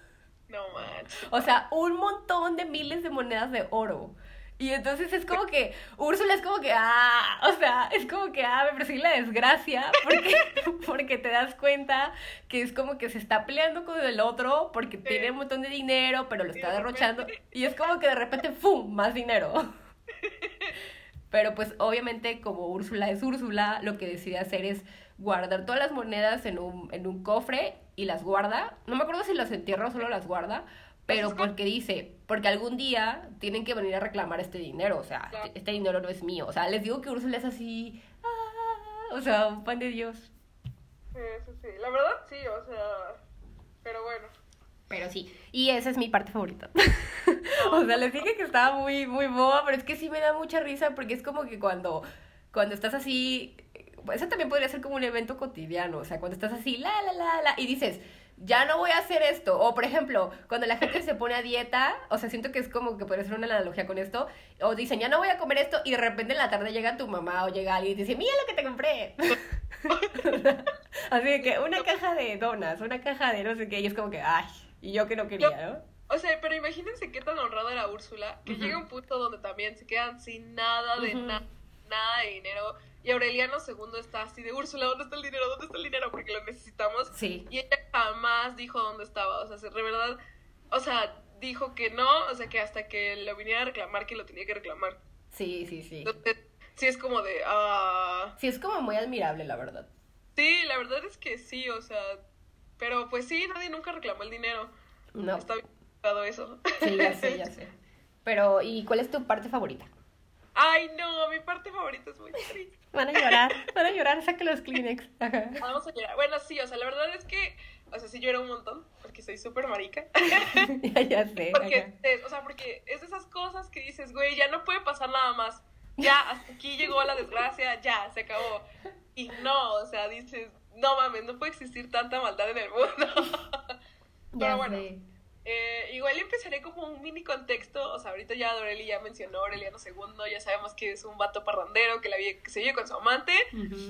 [SPEAKER 2] No manches.
[SPEAKER 1] O sea, un montón de miles de monedas de oro. Y entonces es como que, Úrsula es como que, ah, o sea, es como que, ah, me persigue la desgracia, porque, [LAUGHS] porque te das cuenta que es como que se está peleando con el otro, porque tiene un montón de dinero, pero lo está
[SPEAKER 2] de
[SPEAKER 1] derrochando,
[SPEAKER 2] repente-
[SPEAKER 1] y es como que de repente, ¡fum!, más dinero. [LAUGHS] Pero pues obviamente como Úrsula es Úrsula, lo que decide hacer es guardar todas las monedas en un, en un cofre y las guarda. No me acuerdo si las entierra o solo las guarda, pero
[SPEAKER 2] Pues
[SPEAKER 1] porque dice, porque algún día tienen que venir a reclamar este dinero, o sea,
[SPEAKER 2] Claro.
[SPEAKER 1] este dinero no es mío. O sea, les digo que Úrsula es así, ah, o sea, un pan de Dios.
[SPEAKER 2] Sí, sí, sí. La verdad, sí, o sea. Pero bueno.
[SPEAKER 1] Pero sí, y esa es mi parte favorita. [LAUGHS] o sea, les dije que estaba muy, muy boba, pero es que sí me da mucha risa porque es como que cuando, cuando estás así, eso también podría ser como un evento cotidiano, o sea, cuando estás así, la, la, la, la, y dices, ya no voy a hacer esto, o por ejemplo, cuando la gente se pone a dieta, o sea, siento que es como que podría ser una analogía con esto, o dicen, ya no voy a comer esto, y de repente en la tarde llega tu mamá o llega alguien y dice, mira lo que te compré. [LAUGHS] así que una caja de donas, una caja de no sé qué, y es como que, ay, y yo que no quería, ¿no?
[SPEAKER 2] O sea, pero imagínense qué tan honrada era Úrsula, que llega un punto donde también se quedan sin nada de na- nada de dinero. Y Aureliano II está así de Úrsula, ¿dónde está el dinero? ¿Dónde está el dinero? Porque lo necesitamos.
[SPEAKER 1] Sí.
[SPEAKER 2] Y ella jamás dijo dónde estaba. O sea, se- de verdad, o sea, dijo que no, o sea, que hasta que lo viniera a reclamar, que lo tenía que reclamar.
[SPEAKER 1] Sí, sí, sí.
[SPEAKER 2] Entonces, sí es como de, ah,
[SPEAKER 1] Sí, es como muy admirable, la verdad.
[SPEAKER 2] sí, la verdad es que sí, o sea, pero pues sí, nadie nunca reclamó el dinero.
[SPEAKER 1] No.
[SPEAKER 2] Está bien eso.
[SPEAKER 1] Sí, ya sé, ya sé. [LAUGHS] Pero, ¿y cuál es tu parte favorita?
[SPEAKER 2] Ay, no, mi parte favorita es muy triste.
[SPEAKER 1] Van a llorar, van a llorar, saca los Kleenex. Ajá.
[SPEAKER 2] Vamos a llorar. Bueno, sí, o sea, la verdad es que, o sea, sí lloré un montón, porque soy súper marica. [LAUGHS]
[SPEAKER 1] ya, ya sé.
[SPEAKER 2] Porque, es, o sea, porque es de esas cosas que dices, güey, ya no puede pasar nada más. Ya, hasta aquí llegó la desgracia, ya, se acabó. Y no, o sea, dices, no mames, no puede existir tanta maldad en el mundo. [LAUGHS]
[SPEAKER 1] Ya
[SPEAKER 2] Pero bueno,
[SPEAKER 1] sé.
[SPEAKER 2] Eh, igual empezaré como un mini contexto. O sea, ahorita ya Doreli ya mencionó a Aureliano II, ya sabemos que es un vato parrandero que, la vive, que se vive con su amante.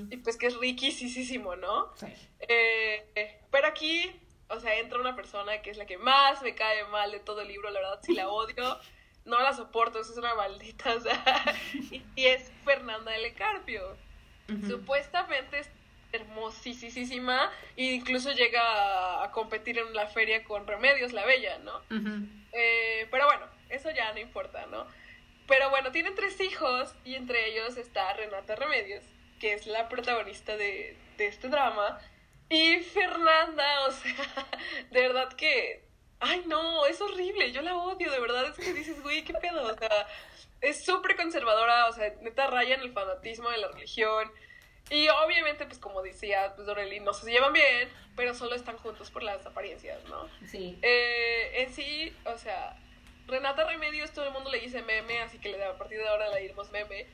[SPEAKER 2] Y pues que es riquísimo, ¿no?
[SPEAKER 1] Sí.
[SPEAKER 2] Eh, eh, pero aquí, o sea, entra una persona que es la que más me cae mal de todo el libro, la verdad, sí la odio, no la soporto, eso es una maldita, o sea, [LAUGHS] y, y es Fernanda L. Carpio.
[SPEAKER 1] Ujú.
[SPEAKER 2] Supuestamente es hermosísima e incluso llega a, competir en la feria con Remedios la Bella, ¿no? Eh, pero bueno, eso ya no importa, ¿no? Pero bueno, tienen tres hijos y entre ellos está Renata Remedios, que es la protagonista de, de este drama. Y Fernanda, o sea, [LAUGHS] de verdad que... Ay, no, es horrible, yo la odio, de verdad es que dices, güey, qué pedo, o sea, es súper conservadora, o sea, neta raya en el fanatismo de la religión. Y obviamente, pues como decía, pues Doreli no se llevan bien, pero solo están juntos por las apariencias, ¿no?
[SPEAKER 1] Sí.
[SPEAKER 2] Eh, en sí, o sea, Renata Remedios todo el mundo le dice meme, así que le- a partir de ahora le diremos meme.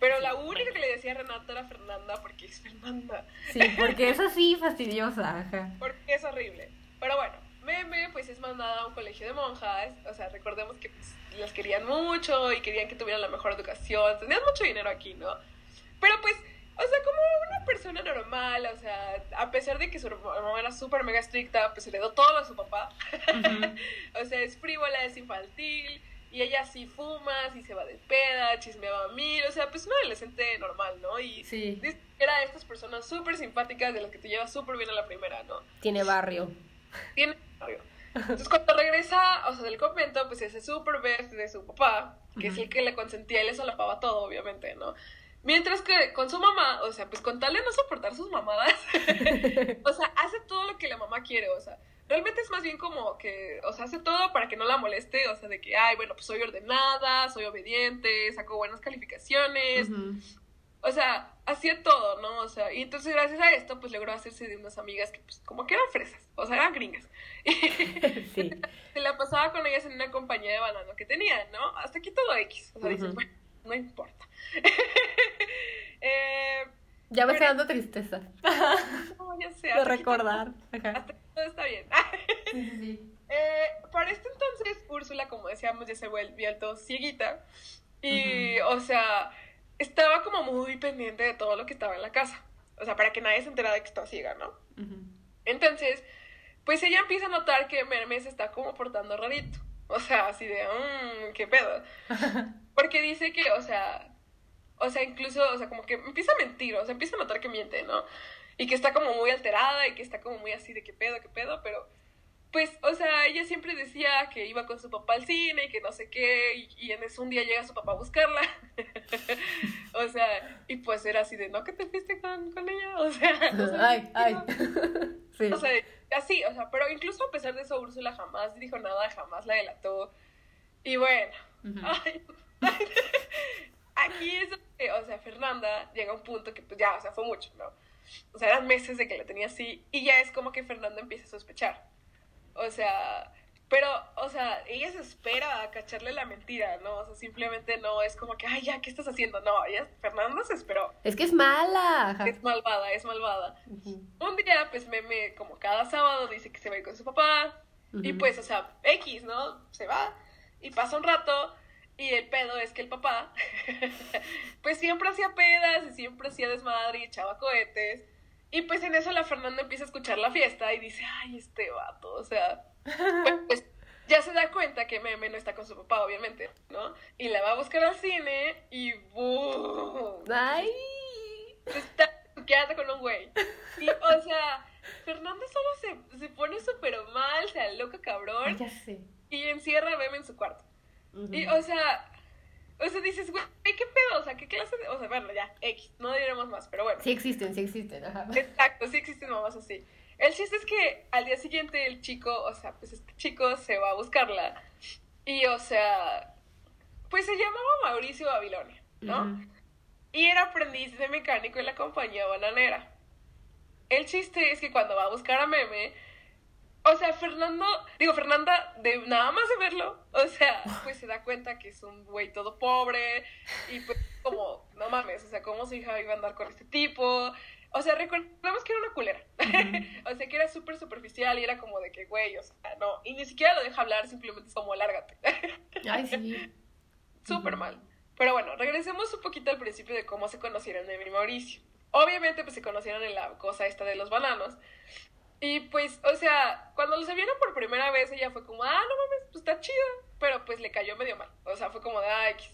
[SPEAKER 2] Pero la única que le decía Renata era Fernanda, porque es Fernanda,
[SPEAKER 1] Sí, porque es así fastidiosa, ajá.
[SPEAKER 2] porque es horrible. Pero bueno, meme pues es mandada a un colegio de monjas, o sea, recordemos que pues, las querían mucho y querían que tuvieran la mejor educación, tenían mucho dinero aquí, ¿no? Pero pues, o sea, como una persona normal, o sea, a pesar de que su mamá era súper mega estricta, pues heredó todo a su papá. [LAUGHS] O sea, es frívola, es infantil, y ella sí fuma, sí se va de peda, chismeaba a mil, o sea, pues una adolescente normal, ¿no? Y
[SPEAKER 1] Sí.
[SPEAKER 2] era de estas personas súper simpáticas de las que te llevas súper bien a la primera, ¿no?
[SPEAKER 1] Tiene barrio.
[SPEAKER 2] Tiene barrio. Entonces cuando regresa, o sea, del convento, pues ese súper best de su papá, que es el que le consentía y le solapaba todo, obviamente, ¿no? Mientras que con su mamá, o sea, pues con tal de no soportar sus mamadas, [LAUGHS] o sea, hace todo lo que la mamá quiere, o sea, realmente es más bien como que, o sea, hace todo para que no la moleste, o sea, de que, ay, bueno, pues soy ordenada, soy obediente, saco buenas calificaciones, o sea, hacía todo, ¿no? O sea, y entonces gracias a esto, pues logró hacerse de unas amigas que, pues, como que eran fresas, o sea, eran gringas. [LAUGHS] [LAUGHS]
[SPEAKER 1] Sí.
[SPEAKER 2] Se la pasaba con ellas en una compañía de banano que tenían, ¿no? Hasta aquí todo X. O sea, dices, bueno, no importa. [LAUGHS] eh,
[SPEAKER 1] Ya me está dando tristeza [LAUGHS]
[SPEAKER 2] no, ya sé.
[SPEAKER 1] de
[SPEAKER 2] hasta aquí
[SPEAKER 1] recordar.
[SPEAKER 2] todo-
[SPEAKER 1] Ajá.
[SPEAKER 2] hasta aquí todo está bien.
[SPEAKER 1] Sí, sí, sí. [LAUGHS]
[SPEAKER 2] Eh, para este entonces, Úrsula, como decíamos, ya se volvió todo cieguita. Y, o sea, estaba como muy pendiente de todo lo que estaba en la casa. O sea, para que nadie se enterara de que estaba ciega, ¿no? Entonces, pues ella empieza a notar que Merme se está como portando rarito. O sea, así de, mmm, qué pedo. Porque dice que, o sea, o sea, incluso, o sea, como que empieza a mentir, o sea, empieza a notar que miente, ¿no? Y que está como muy alterada y que está como muy así de qué pedo, qué pedo, pero pues, o sea, ella siempre decía que iba con su papá al cine y que no sé qué, y, y en eso un día llega su papá a buscarla. [LAUGHS] o sea, y pues era así de, ¿no que te fuiste con, con ella? O sea, [LAUGHS] [LAUGHS] no sé,
[SPEAKER 1] Ay, ay. Sí.
[SPEAKER 2] O sea, así, o sea, pero incluso a pesar de eso, Úrsula jamás dijo nada, jamás la delató. Y bueno,
[SPEAKER 1] Ujú.
[SPEAKER 2] ay, [LAUGHS] aquí es donde, o sea, Fernanda llega a un punto que pues ya, o sea, fue mucho, ¿no? O sea, eran meses de que la tenía así y ya es como que Fernanda empieza a sospechar. O sea, pero, o sea, ella se espera a cacharle la mentira, ¿no? O sea, simplemente no es como que, ay, ya, ¿qué estás haciendo? No, ella, Fernanda se esperó.
[SPEAKER 1] Es que es mala. ajá.
[SPEAKER 2] Es malvada, es malvada.
[SPEAKER 1] Ujú.
[SPEAKER 2] Un día, pues Meme, como cada sábado, dice que se va a ir con su papá. Y
[SPEAKER 1] Ujú.
[SPEAKER 2] pues, o sea, X, ¿no? Se va. Y pasa un rato. Y el pedo es que el papá, [LAUGHS] pues siempre hacía pedas y siempre hacía desmadre y echaba cohetes. Y pues en eso la Fernanda empieza a escuchar la fiesta y dice, ay, este vato, o sea, pues, pues, ya se da cuenta que Meme no está con su papá, obviamente, ¿no? Y la va a buscar al cine y ¡boom!
[SPEAKER 1] Ay.
[SPEAKER 2] está quedando con un güey. Y, o sea, Fernanda solo se, se pone súper mal, se aloca
[SPEAKER 1] Ay,
[SPEAKER 2] cabrón
[SPEAKER 1] ya sé.
[SPEAKER 2] y encierra a Meme en su cuarto. Y, o sea, o sea, dices, güey, ¿qué pedo? O sea, ¿qué clase de...? O sea, bueno, ya, X, no diremos más, pero bueno.
[SPEAKER 1] Sí existen, sí existen. Ajá.
[SPEAKER 2] Exacto, sí existen mamás así. El chiste es que al día siguiente el chico, o sea, pues este chico se va a buscarla y, o sea, pues se llamaba Mauricio Babilonia, ¿no? Y era aprendiz de mecánico en la compañía bananera. El chiste es que cuando va a buscar a Meme, o sea, Fernando, digo, Fernanda, de nada más de verlo, o sea, pues se da cuenta que es un güey todo pobre y pues como, no mames, o sea, cómo su hija iba a andar con este tipo. O sea, recordemos que era una culera. [LAUGHS] o sea, que era súper superficial y era como de que, güey, o sea, no. Y ni siquiera lo deja hablar, simplemente es como, lárgate. [LAUGHS]
[SPEAKER 1] Ay, sí. [LAUGHS]
[SPEAKER 2] Súper mal. Pero bueno, regresemos un poquito al principio de cómo se conocieron Emi y Mauricio. Obviamente, pues se conocieron en la cosa esta de los bananos. Y pues, o sea, cuando los vieron por primera vez, ella fue como, ah, no mames, pues está chido. Pero pues le cayó medio mal. O sea, fue como de, ah, X.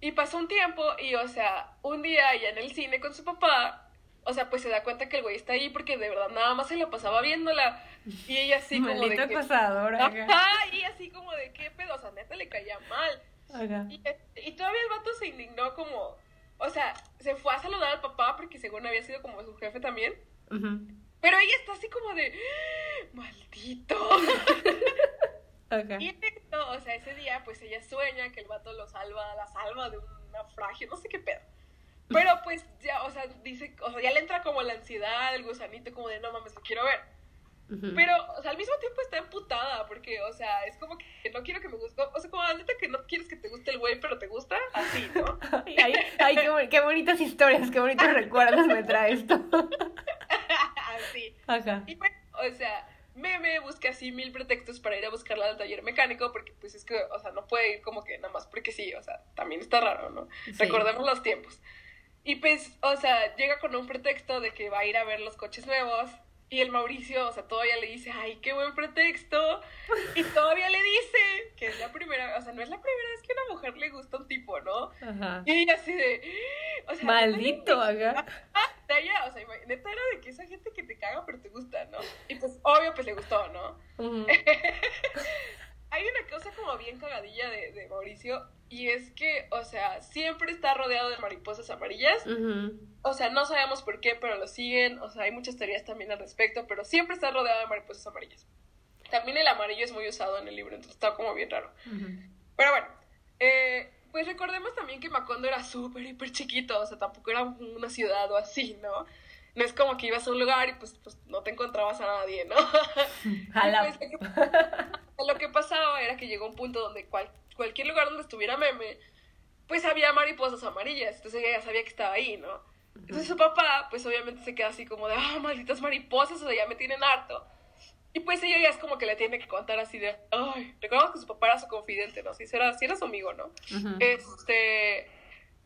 [SPEAKER 2] Y pasó un tiempo y, o sea, un día ella en el cine con su papá, o sea, pues se da cuenta que el güey está ahí porque de verdad nada más se la pasaba viéndola. Y ella así como
[SPEAKER 1] Maldito
[SPEAKER 2] de que...
[SPEAKER 1] acosador. Ajá.
[SPEAKER 2] Ajá, y así como de qué pedo, o sea, neta le caía mal.
[SPEAKER 1] Ajá.
[SPEAKER 2] Y, y todavía el vato se indignó como, o sea, se fue a saludar al papá porque según había sido como su jefe también.
[SPEAKER 1] Ujú.
[SPEAKER 2] Pero ella está así como de, "¡Ah, maldito. [LAUGHS]
[SPEAKER 1] Ajá.
[SPEAKER 2] Y esto, o sea, ese día pues ella sueña que el vato lo salva, la salva de un naufragio, no sé qué pedo. Pero pues ya, o sea, dice, o sea, ya le entra como la ansiedad, el gusanito como de, no mames, lo quiero ver. Pero, o sea, al mismo tiempo está emputada, porque, o sea, es como que no quiero que me guste, o sea, como la neta que no quieres que te guste el güey, pero te gusta, así, ¿no?
[SPEAKER 1] Ay, [LAUGHS] ay, ay, qué, qué bonitas historias, qué bonitos [LAUGHS] recuerdos me trae esto.
[SPEAKER 2] Así.
[SPEAKER 1] Ajá.
[SPEAKER 2] Y bueno, o sea, Meme busca así mil pretextos para ir a buscarla al taller mecánico, porque pues es que, o sea, no puede ir como que nada más porque sí, o sea, también está raro, ¿no?
[SPEAKER 1] Sí.
[SPEAKER 2] Recordemos los tiempos. Y pues, o sea, llega con un pretexto de que va a ir a ver los coches nuevos. Y el Mauricio, o sea, todavía le dice, ay, qué buen pretexto. Y todavía le dice que es la primera, o sea, no es la primera vez que a una mujer le gusta un tipo, ¿no?
[SPEAKER 1] Ajá.
[SPEAKER 2] Y ella así de, o sea,
[SPEAKER 1] Maldito.
[SPEAKER 2] Ah, ella, o sea, neta era de que esa gente que te caga pero te gusta, ¿no? Y pues, obvio, pues le gustó, ¿no?
[SPEAKER 1] Ujú. [LAUGHS]
[SPEAKER 2] Hay una cosa como bien cagadilla de, de Mauricio y es que, o sea, siempre está rodeado de mariposas amarillas. O sea, no sabemos por qué, pero lo siguen. O sea, hay muchas teorías también al respecto, pero siempre está rodeado de mariposas amarillas. También el amarillo es muy usado en el libro, entonces está como bien raro. Pero bueno, eh, pues recordemos también que Macondo era súper, hiper chiquito, o sea, tampoco era una ciudad o así, ¿no? No es como que ibas a un lugar y pues, pues no te encontrabas a nadie, ¿no? [LAUGHS]
[SPEAKER 1] Jala.
[SPEAKER 2] Pues, [LAUGHS] lo, que, pasaba era que llegó un punto donde cual- cualquier lugar donde estuviera meme, pues había mariposas amarillas, entonces ella ya sabía que estaba ahí, ¿no? Entonces su papá, pues obviamente se queda así como de, ah, malditas mariposas, o sea, ya me tienen harto. Y pues ella ya es como que le tiene que contar así de, ay, recordamos que su papá era su confidente, ¿no? Si era, si era su amigo, ¿no? Este,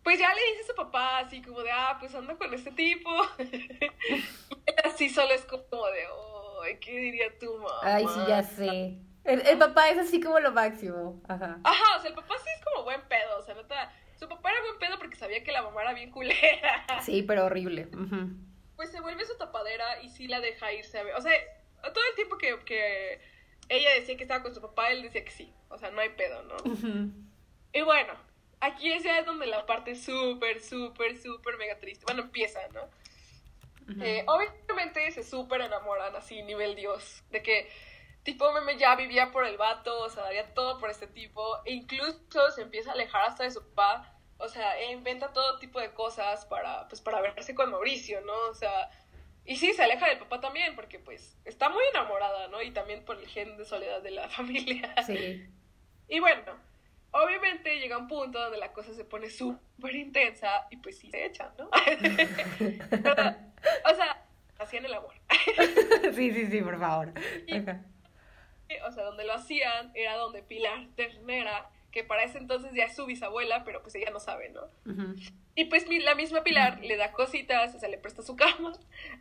[SPEAKER 2] pues ya le dice a su papá así como de, ah, pues ando con este tipo. [LAUGHS] y él así solo es como de, ay, ¿qué diría tu mamá?
[SPEAKER 1] Ay, sí, ya sé. El, el papá es así como lo máximo. Ajá.
[SPEAKER 2] Ajá, o sea, el papá sí es como buen pedo, o sea, neta, su papá era buen pedo porque sabía que la mamá era bien culera.
[SPEAKER 1] Sí, pero horrible.
[SPEAKER 2] Pues se vuelve su tapadera y sí la deja irse a ver, o sea, todo el tiempo que, que ella decía que estaba con su papá, él decía que sí, o sea, no hay pedo, ¿no?
[SPEAKER 1] Ujú.
[SPEAKER 2] Y bueno, aquí es ya donde la parte súper, súper, súper mega triste, bueno, empieza, ¿no? Eh, obviamente se súper enamoran así, nivel Dios, de que tipo meme ya vivía por el vato, o sea, daría todo por este tipo, e incluso se empieza a alejar hasta de su papá, o sea, e inventa todo tipo de cosas para, pues, para verse con Mauricio, ¿no? O sea, y sí, se aleja del papá también, porque pues está muy enamorada, ¿no? Y también por el gen de soledad de la [LAUGHS] familia.
[SPEAKER 1] Sí.
[SPEAKER 2] Y bueno, obviamente llega un punto donde la cosa se pone súper intensa y pues sí se echan, ¿no? [LAUGHS] o sea, hacían el amor. [LAUGHS]
[SPEAKER 1] sí, sí, sí, por favor.
[SPEAKER 2] Y- o sea, donde lo hacían era donde Pilar Ternera, que para ese entonces ya es su bisabuela, pero pues ella no sabe, ¿no? Y pues la misma Pilar le da cositas, o sea, le presta su cama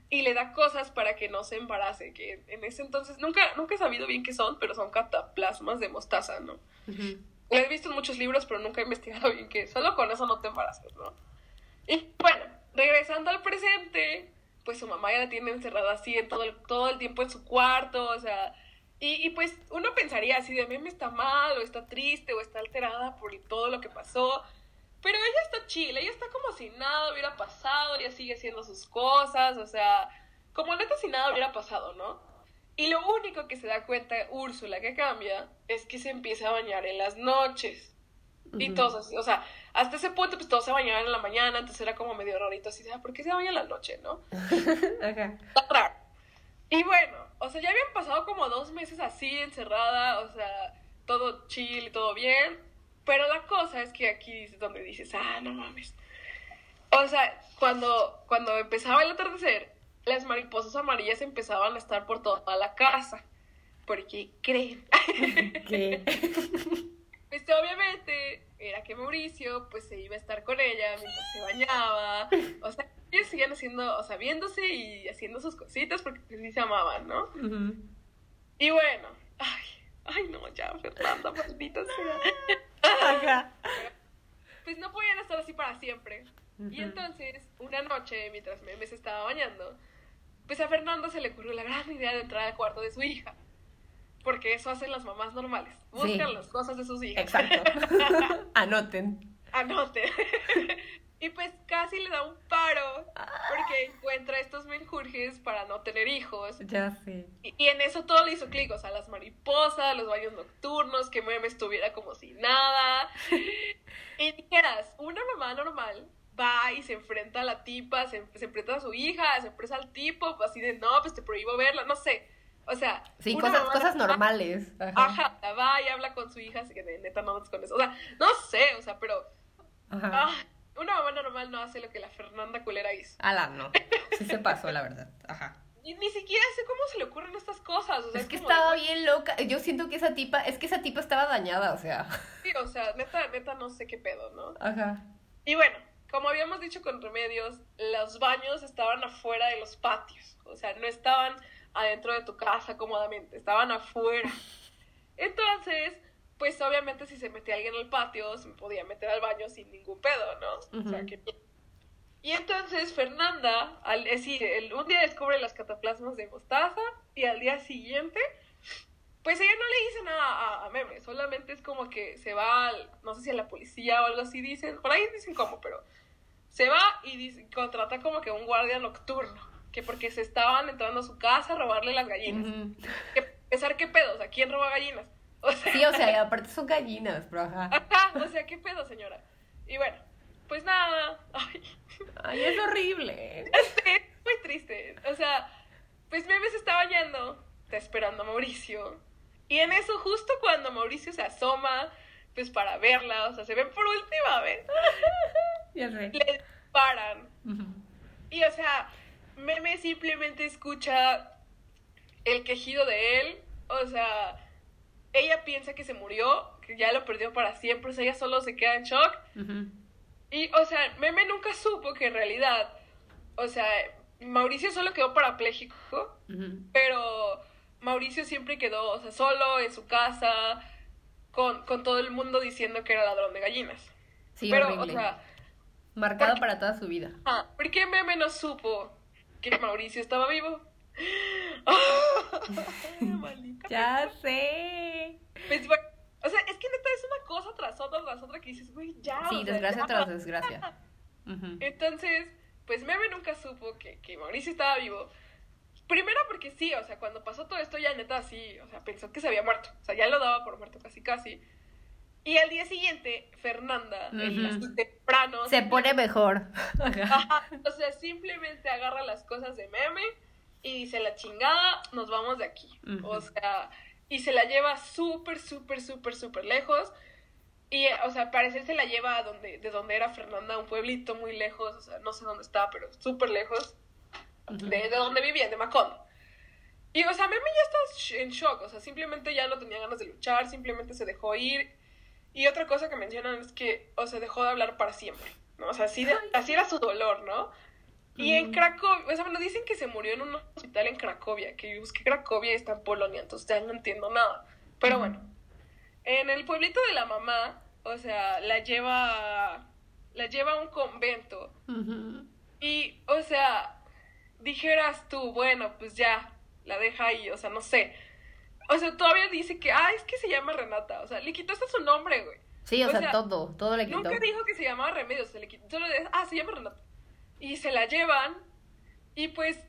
[SPEAKER 2] y le da cosas para que no se embarace, que en ese entonces nunca, nunca he sabido bien qué son, pero son cataplasmas de mostaza, ¿no? Lo he visto en muchos libros, pero nunca he investigado bien qué. Solo con eso no te embarazas, ¿no? Y bueno, regresando al presente, pues su mamá ya la tiene encerrada así en todo el, todo el tiempo en su cuarto, o sea. Y, y pues uno pensaría así de meme está mal, o está triste, o está alterada por todo lo que pasó. Pero ella está chile, ella está como si nada hubiera pasado, ella sigue haciendo sus cosas, o sea, como neta si nada hubiera pasado, ¿no? Y lo único que se da cuenta Úrsula que cambia es que se empieza a bañar en las noches. Y todos así, o sea, hasta ese punto pues todos se bañaban en la mañana, entonces era como medio rarito así, "Ah, ¿por qué se baña en la noche, no? [LAUGHS]
[SPEAKER 1] Ajá.
[SPEAKER 2] Raro. Y bueno, o sea, ya habían pasado como dos meses así encerrada, o sea, todo chill y todo bien. Pero la cosa es que aquí es donde dices, ah, no mames. O sea, cuando, cuando empezaba el atardecer, las mariposas amarillas empezaban a estar por toda la casa. Porque creen.
[SPEAKER 1] ¿Qué? [LAUGHS]
[SPEAKER 2] Pues obviamente era que Mauricio pues se iba a estar con ella mientras se bañaba. O sea, ellos seguían haciendo, o sea, viéndose y haciendo sus cositas porque pues, sí se amaban, ¿no? Y bueno, ay, ay no, ya, Fernanda, maldita sea.
[SPEAKER 1] Ajá.
[SPEAKER 2] Pues no podían estar así para siempre. Y entonces, una noche, mientras Meme se estaba bañando, pues a Fernanda se le ocurrió la gran idea de entrar al cuarto de su hija. Porque eso hacen las mamás normales. Buscan
[SPEAKER 1] Sí.
[SPEAKER 2] las cosas de sus hijas.
[SPEAKER 1] Exacto. [LAUGHS] Anoten.
[SPEAKER 2] Anote. y pues casi le da un paro porque encuentra estos menjurjes para no tener hijos.
[SPEAKER 1] Ya sé.
[SPEAKER 2] Y, y en eso todo le hizo clic, o sea, las mariposas, los baños nocturnos, que Meme estuviera como si nada. [LAUGHS] Y dijeras, una mamá normal va y se enfrenta a la tipa, se, se enfrenta a su hija, se enfrenta al tipo, así de, no, pues te prohíbo verla, no sé. O sea,
[SPEAKER 1] Sí, cosas, normales. Ajá.
[SPEAKER 2] Ajá, va y habla con su hija, así que de neta no con eso. O sea, no sé, o sea, pero
[SPEAKER 1] Ajá.
[SPEAKER 2] ah, una mamá normal no hace lo que la Fernanda culera hizo.
[SPEAKER 1] Ala, no. Sí se pasó, la verdad. Ajá.
[SPEAKER 2] Y ni siquiera sé cómo se le ocurren estas cosas. O sea,
[SPEAKER 1] Es que
[SPEAKER 2] como
[SPEAKER 1] estaba bien loca. Yo siento que esa tipa, es que esa tipa estaba dañada, o sea.
[SPEAKER 2] Sí, o sea, neta, neta no sé qué pedo, ¿no?
[SPEAKER 1] Ajá.
[SPEAKER 2] Y bueno, como habíamos dicho con Remedios, los baños estaban afuera de los patios. O sea, no estaban adentro de tu casa cómodamente, estaban afuera. Entonces, pues obviamente si se metía alguien al patio, se podía meter al baño sin ningún pedo, ¿no? O sea, que... Y entonces Fernanda, al, decir, el- un día descubre las cataplasmas de mostaza y al día siguiente, pues ella no le dice nada a, Meme, solamente es como que se va, al- no sé si a la policía o algo así dicen, por ahí dicen cómo, pero se va y dice- contrata como que un guardia nocturno, que porque se estaban entrando a su casa a robarle las gallinas.
[SPEAKER 1] Ujú.
[SPEAKER 2] Que pensar qué pedo, o sea, ¿quién roba gallinas? O sea,
[SPEAKER 1] Sí, o sea, y aparte son gallinas, pero ajá.
[SPEAKER 2] ajá, o sea, ¿qué pedo, señora? Y bueno, pues nada, ay,
[SPEAKER 1] Ay, es horrible. [LAUGHS]
[SPEAKER 2] sé, muy triste. O sea, pues Meme se está bañando, está esperando a Mauricio. Y en eso, justo cuando Mauricio se asoma, pues para verla, o sea, se ven por última vez,
[SPEAKER 1] Ya sé.
[SPEAKER 2] le disparan. Y o sea, Meme simplemente escucha el quejido de él. O sea, ella piensa que se murió, que ya lo perdió para siempre. O sea, ella solo se queda en shock. Y, o sea, Meme nunca supo que en realidad, o sea, Mauricio solo quedó parapléjico, pero Mauricio siempre quedó, o sea, solo en su casa, con, con todo el mundo diciendo que era ladrón de gallinas.
[SPEAKER 1] Sí,
[SPEAKER 2] pero,
[SPEAKER 1] horrible.
[SPEAKER 2] o sea,
[SPEAKER 1] Marcado
[SPEAKER 2] porque-
[SPEAKER 1] para toda su vida.
[SPEAKER 2] Ah, ¿por qué Meme no supo que Mauricio estaba vivo? [LAUGHS]
[SPEAKER 1] Ya sé.
[SPEAKER 2] Pues, o sea, es que neta es una cosa tras otra, tras otra que dices, güey, ya.
[SPEAKER 1] Sí,
[SPEAKER 2] sea,
[SPEAKER 1] desgracia
[SPEAKER 2] ya.
[SPEAKER 1] tras desgracia. Ujú.
[SPEAKER 2] Entonces, pues Meme nunca supo que, que Mauricio estaba vivo. Primero porque sí, o sea, cuando pasó todo esto ya neta sí, o sea, pensó que se había muerto. O sea, ya lo daba por muerto casi casi. Y al día siguiente, Fernanda,
[SPEAKER 1] Ujú.
[SPEAKER 2] así temprano,
[SPEAKER 1] Se pone mejor.
[SPEAKER 2] Ajá, o sea, simplemente agarra las cosas de meme y dice la chingada, nos vamos de aquí. O sea, y se la lleva súper, súper, súper, súper lejos. Y, o sea, parecer se la lleva a donde, de donde era Fernanda, un pueblito muy lejos, o sea, no sé dónde estaba, pero súper lejos, De, de donde vivían, de Macondo. Y, o sea, Meme ya está en shock, o sea, simplemente ya no tenía ganas de luchar, simplemente se dejó ir. Y otra cosa que mencionan es que, o sea, dejó de hablar para siempre, ¿no? O sea, así, de- así era su dolor, ¿no? Y en. Cracovia, o sea, bueno, dicen que se murió en un hospital en Cracovia, que yo busqué Cracovia y está en Polonia, entonces ya no entiendo nada. Pero bueno, en el pueblito de la mamá, o sea, la lleva, la lleva a un convento
[SPEAKER 1] Ujú.
[SPEAKER 2] y, o sea, dijeras tú, bueno, pues ya, la deja ahí, o sea, no sé. O sea, todavía dice que, ah, es que se llama Renata, o sea, le quitó hasta su nombre, güey.
[SPEAKER 1] Sí, o,
[SPEAKER 2] O
[SPEAKER 1] sea,
[SPEAKER 2] sea,
[SPEAKER 1] todo, todo le quitó.
[SPEAKER 2] Nunca dijo que se llamaba Remedios, se le quitó, solo de, ah, se llama Renata. Y se la llevan, y pues,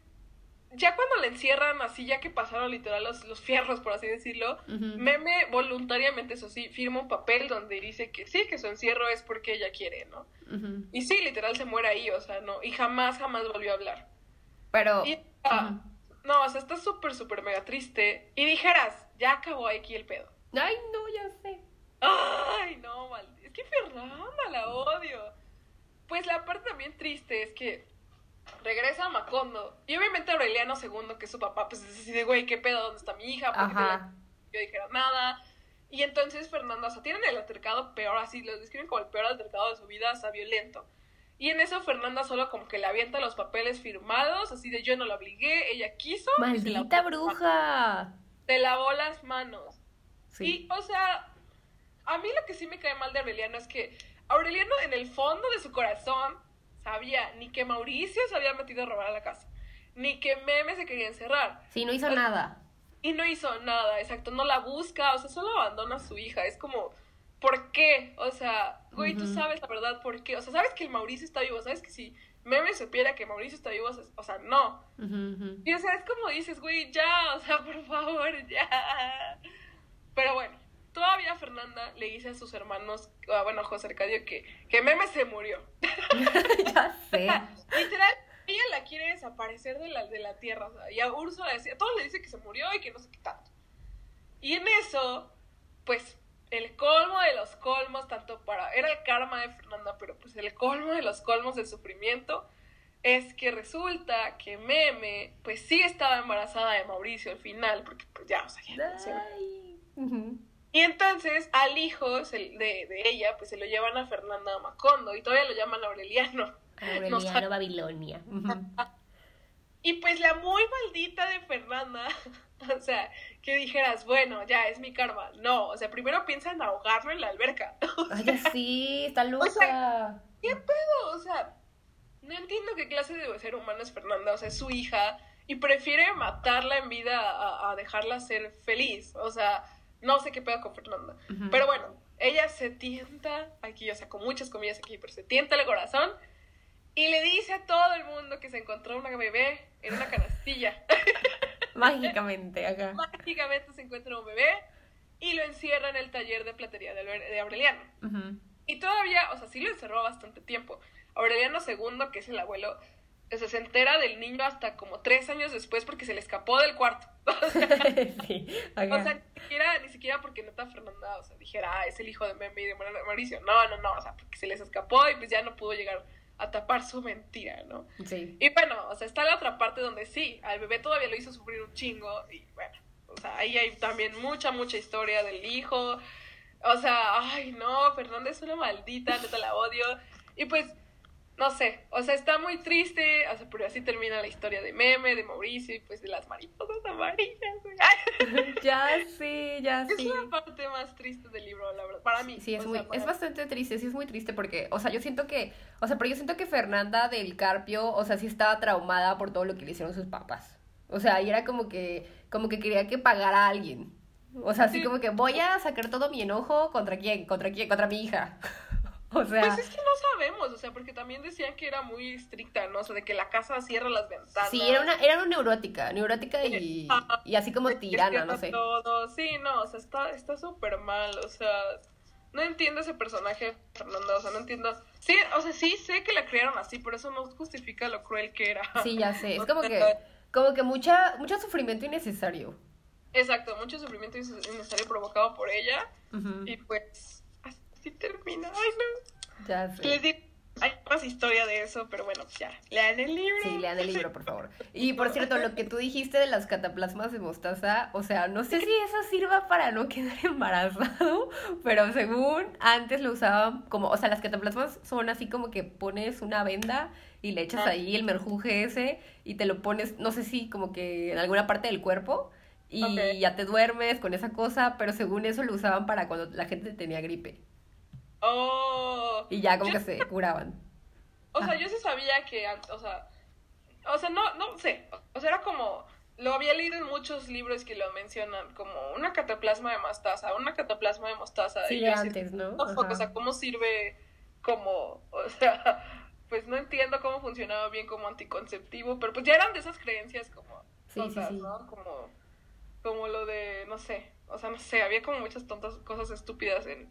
[SPEAKER 2] ya cuando la encierran, así, ya que pasaron literal los, los fierros, por así decirlo. Meme voluntariamente, eso sí, firma un papel donde dice que sí, que su encierro es porque ella quiere, ¿no? Y sí, literal se muere ahí, o sea, no, y jamás, jamás volvió a hablar.
[SPEAKER 1] Pero.
[SPEAKER 2] Y, ah, no, o sea, está súper, súper mega triste. Y dijeras, ya acabó aquí el pedo.
[SPEAKER 1] Ay, no, ya sé.
[SPEAKER 2] Ay, no, mal. Es que Fernanda la odio. Pues la parte también triste es que regresa a Macondo. Y obviamente Aureliano II, que es su papá, pues es así de, güey, ¿qué pedo? ¿Dónde está mi hija? ¿Por qué te la
[SPEAKER 1] Ajá.
[SPEAKER 2] yo dijera nada. Y entonces Fernanda, o sea, tienen el altercado peor, así, lo describen como el peor altercado de su vida, o sea, violento. Y en eso Fernanda solo como que le avienta los papeles firmados, así de yo no la obligué, ella quiso.
[SPEAKER 1] Maldita bruja.
[SPEAKER 2] Se lavó las manos.
[SPEAKER 1] Sí.
[SPEAKER 2] Y, o sea, a mí lo que sí me cae mal de Aureliano es que Aureliano en el fondo de su corazón sabía ni que Mauricio se había metido a robar a la casa, ni que Meme se quería encerrar.
[SPEAKER 1] Sí, no hizo
[SPEAKER 2] O-
[SPEAKER 1] nada.
[SPEAKER 2] Y no hizo nada, exacto, no la busca, o sea, solo abandona a su hija. Es como, ¿por qué? O sea, güey, tú sabes la verdad por qué. O sea, sabes que el Mauricio está vivo, sabes que si Meme supiera que Mauricio está vivo, o sea, no. Y o sea, es como dices, güey, ya, [LAUGHS] o sea, por favor, ya. Pero bueno, todavía Fernanda le dice a sus hermanos, ah, bueno, a José Arcadio, que, que Meme se murió. [LAUGHS]
[SPEAKER 1] ya sé.
[SPEAKER 2] Literal, ella la quiere desaparecer de la, de la tierra. o sea, y a Úrsula decía, a todos le dice que se murió y que no sé qué tanto. Y en eso, pues, el colmo de los colmos, tanto para. Era el karma de Fernanda, pero pues el colmo de los colmos del sufrimiento es que resulta que Meme, pues sí estaba embarazada de Mauricio al final, porque pues ya, o sea, ya. se-
[SPEAKER 1] Ay. Ujú.
[SPEAKER 2] y entonces al hijo se- de, de ella, pues se lo llevan a Fernanda Macondo y todavía lo llaman Aureliano. [LAUGHS] No
[SPEAKER 1] Aureliano Babilonia. [LAUGHS]
[SPEAKER 2] Y pues la muy maldita de Fernanda, [LAUGHS] o sea, que dijeras, bueno, ya es mi karma. No, o sea, primero piensa en ahogarlo en la alberca. [LAUGHS]
[SPEAKER 1] Ay, sí, está loca.
[SPEAKER 2] ¿Qué pedo? O sea, no entiendo qué clase de ser humano es Fernanda, o sea, es su hija y prefiere matarla en vida a, a dejarla ser feliz. O sea, no sé qué pedo con Fernanda.
[SPEAKER 1] Ujú.
[SPEAKER 2] Pero bueno, ella se tienta aquí, o sea, con muchas comillas aquí, pero se tienta el corazón y le dice a todo el mundo que se encontró una bebé en una canastilla. [LAUGHS]
[SPEAKER 1] Mágicamente, acá.
[SPEAKER 2] Mágicamente se encuentra un bebé y lo encierra en el taller de platería de Aure- de Aureliano. Y todavía, o sea, sí lo encerró bastante tiempo. Aureliano II, que es el abuelo, o sea, se entera del niño hasta como tres años después porque se le escapó del cuarto. [LAUGHS] O sea, [LAUGHS]
[SPEAKER 1] sí,
[SPEAKER 2] o
[SPEAKER 1] acá.
[SPEAKER 2] sea, ni siquiera, ni siquiera porque neta Fernanda, o sea, dijera, ah, es el hijo de Meme y de Mauricio. No, no, no, o sea, porque se les escapó y pues ya no pudo llegar a tapar su mentira, ¿no?
[SPEAKER 1] Sí.
[SPEAKER 2] Y bueno, o sea, está la otra parte donde sí, al bebé todavía lo hizo sufrir un chingo y bueno, o sea, ahí hay también mucha, mucha historia del hijo. O sea, ay, no, Fernanda es una maldita, neta la odio. Y pues, no sé, o sea, está muy triste, o sea, pero así termina la historia de Meme, de Mauricio y pues de las mariposas amarillas. Ay, [LAUGHS]
[SPEAKER 1] Ya sí, ya
[SPEAKER 2] es
[SPEAKER 1] sí.
[SPEAKER 2] la parte más triste del libro, la verdad, para mí.
[SPEAKER 1] Sí, es, muy,
[SPEAKER 2] sea,
[SPEAKER 1] es bastante triste, sí es muy triste porque, o sea, yo siento que, o sea, pero yo siento que Fernanda del Carpio, o sea, sí estaba traumada por todo lo que le hicieron sus papás. O sea, y era como que, como que quería que pagara a alguien. O sea, así
[SPEAKER 2] Sí.
[SPEAKER 1] como que voy a sacar todo mi enojo contra quién, contra quién, contra mi hija. O sea,
[SPEAKER 2] Pues es que no sabemos, o sea, porque también decían que era muy estricta, ¿no? O sea, de que la casa cierra las ventanas.
[SPEAKER 1] sí, era una, era una neurótica, neurótica y, y así como [LAUGHS] tirana, no sé.
[SPEAKER 2] Todo. Sí, no, o sea, está está súper mal, o sea, no entiendo ese personaje, Fernanda, o sea, no entiendo. Sí, o sea, sí sé que la criaron así, pero eso no justifica lo cruel que era.
[SPEAKER 1] Sí, ya sé, es [LAUGHS] como que, como que mucha, mucho sufrimiento innecesario.
[SPEAKER 2] Exacto, mucho sufrimiento innecesario provocado por ella, y pues así termina. Ay, no.
[SPEAKER 1] Ya
[SPEAKER 2] Les
[SPEAKER 1] sé.
[SPEAKER 2] digo, hay más historia de eso, pero bueno, ya, lean el libro.
[SPEAKER 1] Sí, lean el libro, por favor. Y por cierto, lo que tú dijiste de las cataplasmas de mostaza, o sea, no sé si eso sirva para no quedar embarazado, pero según antes lo usaban como, o sea, las cataplasmas son así como que pones una venda y le echas
[SPEAKER 2] Ah.
[SPEAKER 1] ahí el merjuje ese y te lo pones, no sé si como que en alguna parte del cuerpo y
[SPEAKER 2] Ok.
[SPEAKER 1] ya te duermes con esa cosa, pero según eso lo usaban para cuando la gente tenía gripe
[SPEAKER 2] Oh.
[SPEAKER 1] y ya como
[SPEAKER 2] Yo-
[SPEAKER 1] que se curaban.
[SPEAKER 2] O sea,
[SPEAKER 1] Ah.
[SPEAKER 2] yo sí sabía que, o sea, o sea, no, no sé, o sea, era como, lo había leído en muchos libros que lo mencionan, como una cataplasma de mostaza, una cataplasma de mostaza.
[SPEAKER 1] Sí,
[SPEAKER 2] y yo así,
[SPEAKER 1] antes, ¿no?
[SPEAKER 2] O sea, ¿cómo sirve como, o sea, [LAUGHS] pues no entiendo cómo funcionaba bien como anticonceptivo, pero pues ya eran de esas creencias como
[SPEAKER 1] Sí, sí,
[SPEAKER 2] tontas,
[SPEAKER 1] sí.
[SPEAKER 2] ¿no? Como, como lo de, no sé, o sea, no sé, había como muchas tontas cosas estúpidas en...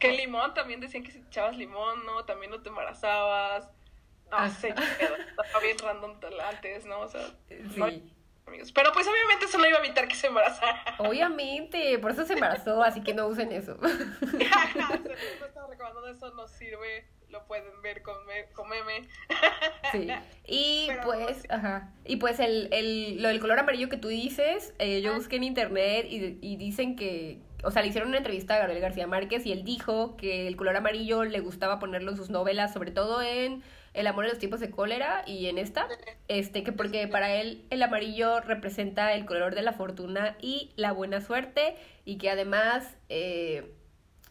[SPEAKER 2] Que el limón también decían que si echabas limón, ¿no? También no te embarazabas. No
[SPEAKER 1] Ajá.
[SPEAKER 2] sé, estaba bien random antes, ¿no? O sea, no,
[SPEAKER 1] Sí.
[SPEAKER 2] amigos. Pero pues obviamente eso no iba a evitar que se embarazara.
[SPEAKER 1] Obviamente, por eso se embarazó, [LAUGHS] así que no usen eso. [LAUGHS]
[SPEAKER 2] no [LAUGHS] estaba recomendando eso, no sirve. Lo pueden ver con, me- con meme.
[SPEAKER 1] Sí. Y
[SPEAKER 2] Pero-
[SPEAKER 1] pues, ajá. Y pues el, el, lo del color amarillo que tú dices, eh, yo
[SPEAKER 2] Ah.
[SPEAKER 1] busqué en internet y, y dicen que, o sea, le hicieron una entrevista a Gabriel García Márquez y él dijo que el color amarillo le gustaba ponerlo en sus novelas, sobre todo en El amor en los tiempos de cólera y en esta, este, que porque para él el amarillo representa el color de la fortuna y la buena suerte y que además eh,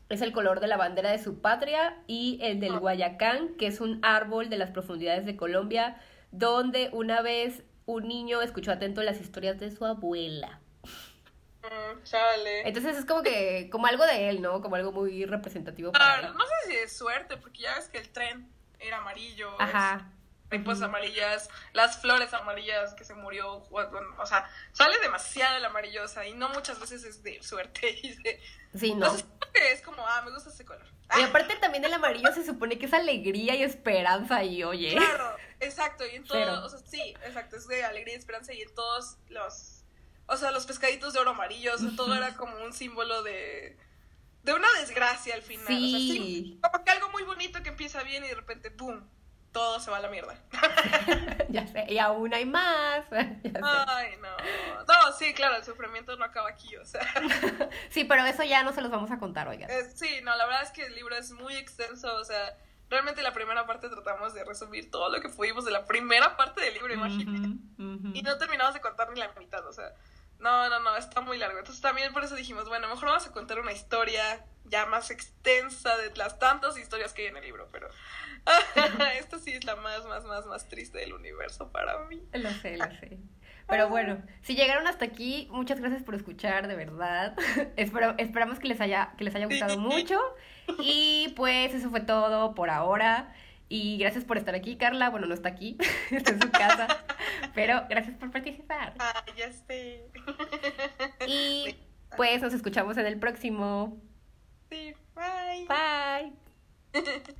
[SPEAKER 1] es el color de la bandera de su patria y el del. Guayacán, que es un árbol de las profundidades de Colombia, donde una vez un niño escuchó atento las historias de su abuela.
[SPEAKER 2] Mm, chale.
[SPEAKER 1] Entonces es como que, como algo de él, ¿no? Como algo muy representativo para
[SPEAKER 2] Ah,
[SPEAKER 1] él.
[SPEAKER 2] no sé si es suerte, porque ya ves que el tren era amarillo.
[SPEAKER 1] Ajá. Ujú.
[SPEAKER 2] amarillas, las flores amarillas que se murió, o sea, sale demasiado el amarillo, o sea, y no muchas veces es de suerte. [LAUGHS] Y de,
[SPEAKER 1] Sí, no.
[SPEAKER 2] Entonces, es como, ah, me gusta ese color.
[SPEAKER 1] Y aparte también el amarillo se supone que es alegría y esperanza y oye.
[SPEAKER 2] Claro, exacto, y en
[SPEAKER 1] Cero.
[SPEAKER 2] todo, o sea, sí, exacto, es de alegría y esperanza, y en todos los, o sea, los pescaditos de oro amarillo, o sea, todo era como un símbolo de, de una desgracia al final. O sea, sí,
[SPEAKER 1] Sí.
[SPEAKER 2] como que algo muy bonito que empieza bien y de repente, ¡boom! Todo se va a la mierda. [LAUGHS]
[SPEAKER 1] ya sé. Y aún hay más. [LAUGHS]
[SPEAKER 2] Ay, no. No, sí, claro, el sufrimiento no acaba aquí, o sea. [LAUGHS]
[SPEAKER 1] Sí, pero eso ya no se los vamos a contar, oigan.
[SPEAKER 2] Eh, sí, no, la verdad es que el libro es muy extenso, o sea, realmente la primera parte tratamos de resumir todo lo que pudimos de la primera parte del libro, imagínate. Y no terminamos de contar ni la mitad, o sea, no, no, no, está muy largo. Entonces también por eso dijimos, bueno, mejor vamos a contar una historia ya más extensa de las tantas historias que hay en el libro, pero [LAUGHS] esta sí es la más, más, más, más triste del universo para mí.
[SPEAKER 1] Lo sé, lo sé. Pero bueno, si llegaron hasta aquí, muchas gracias por escuchar, de verdad. [LAUGHS] Espero, esperamos que les haya, que les haya gustado mucho. Y pues eso fue todo por ahora. Y gracias por estar aquí, Carla. Bueno, no está aquí, [LAUGHS] está en su casa. Pero gracias por participar.
[SPEAKER 2] Ah, ya sé.
[SPEAKER 1] Y [LAUGHS] pues nos escuchamos en el próximo.
[SPEAKER 2] Sí, bye.
[SPEAKER 1] Bye. [LAUGHS]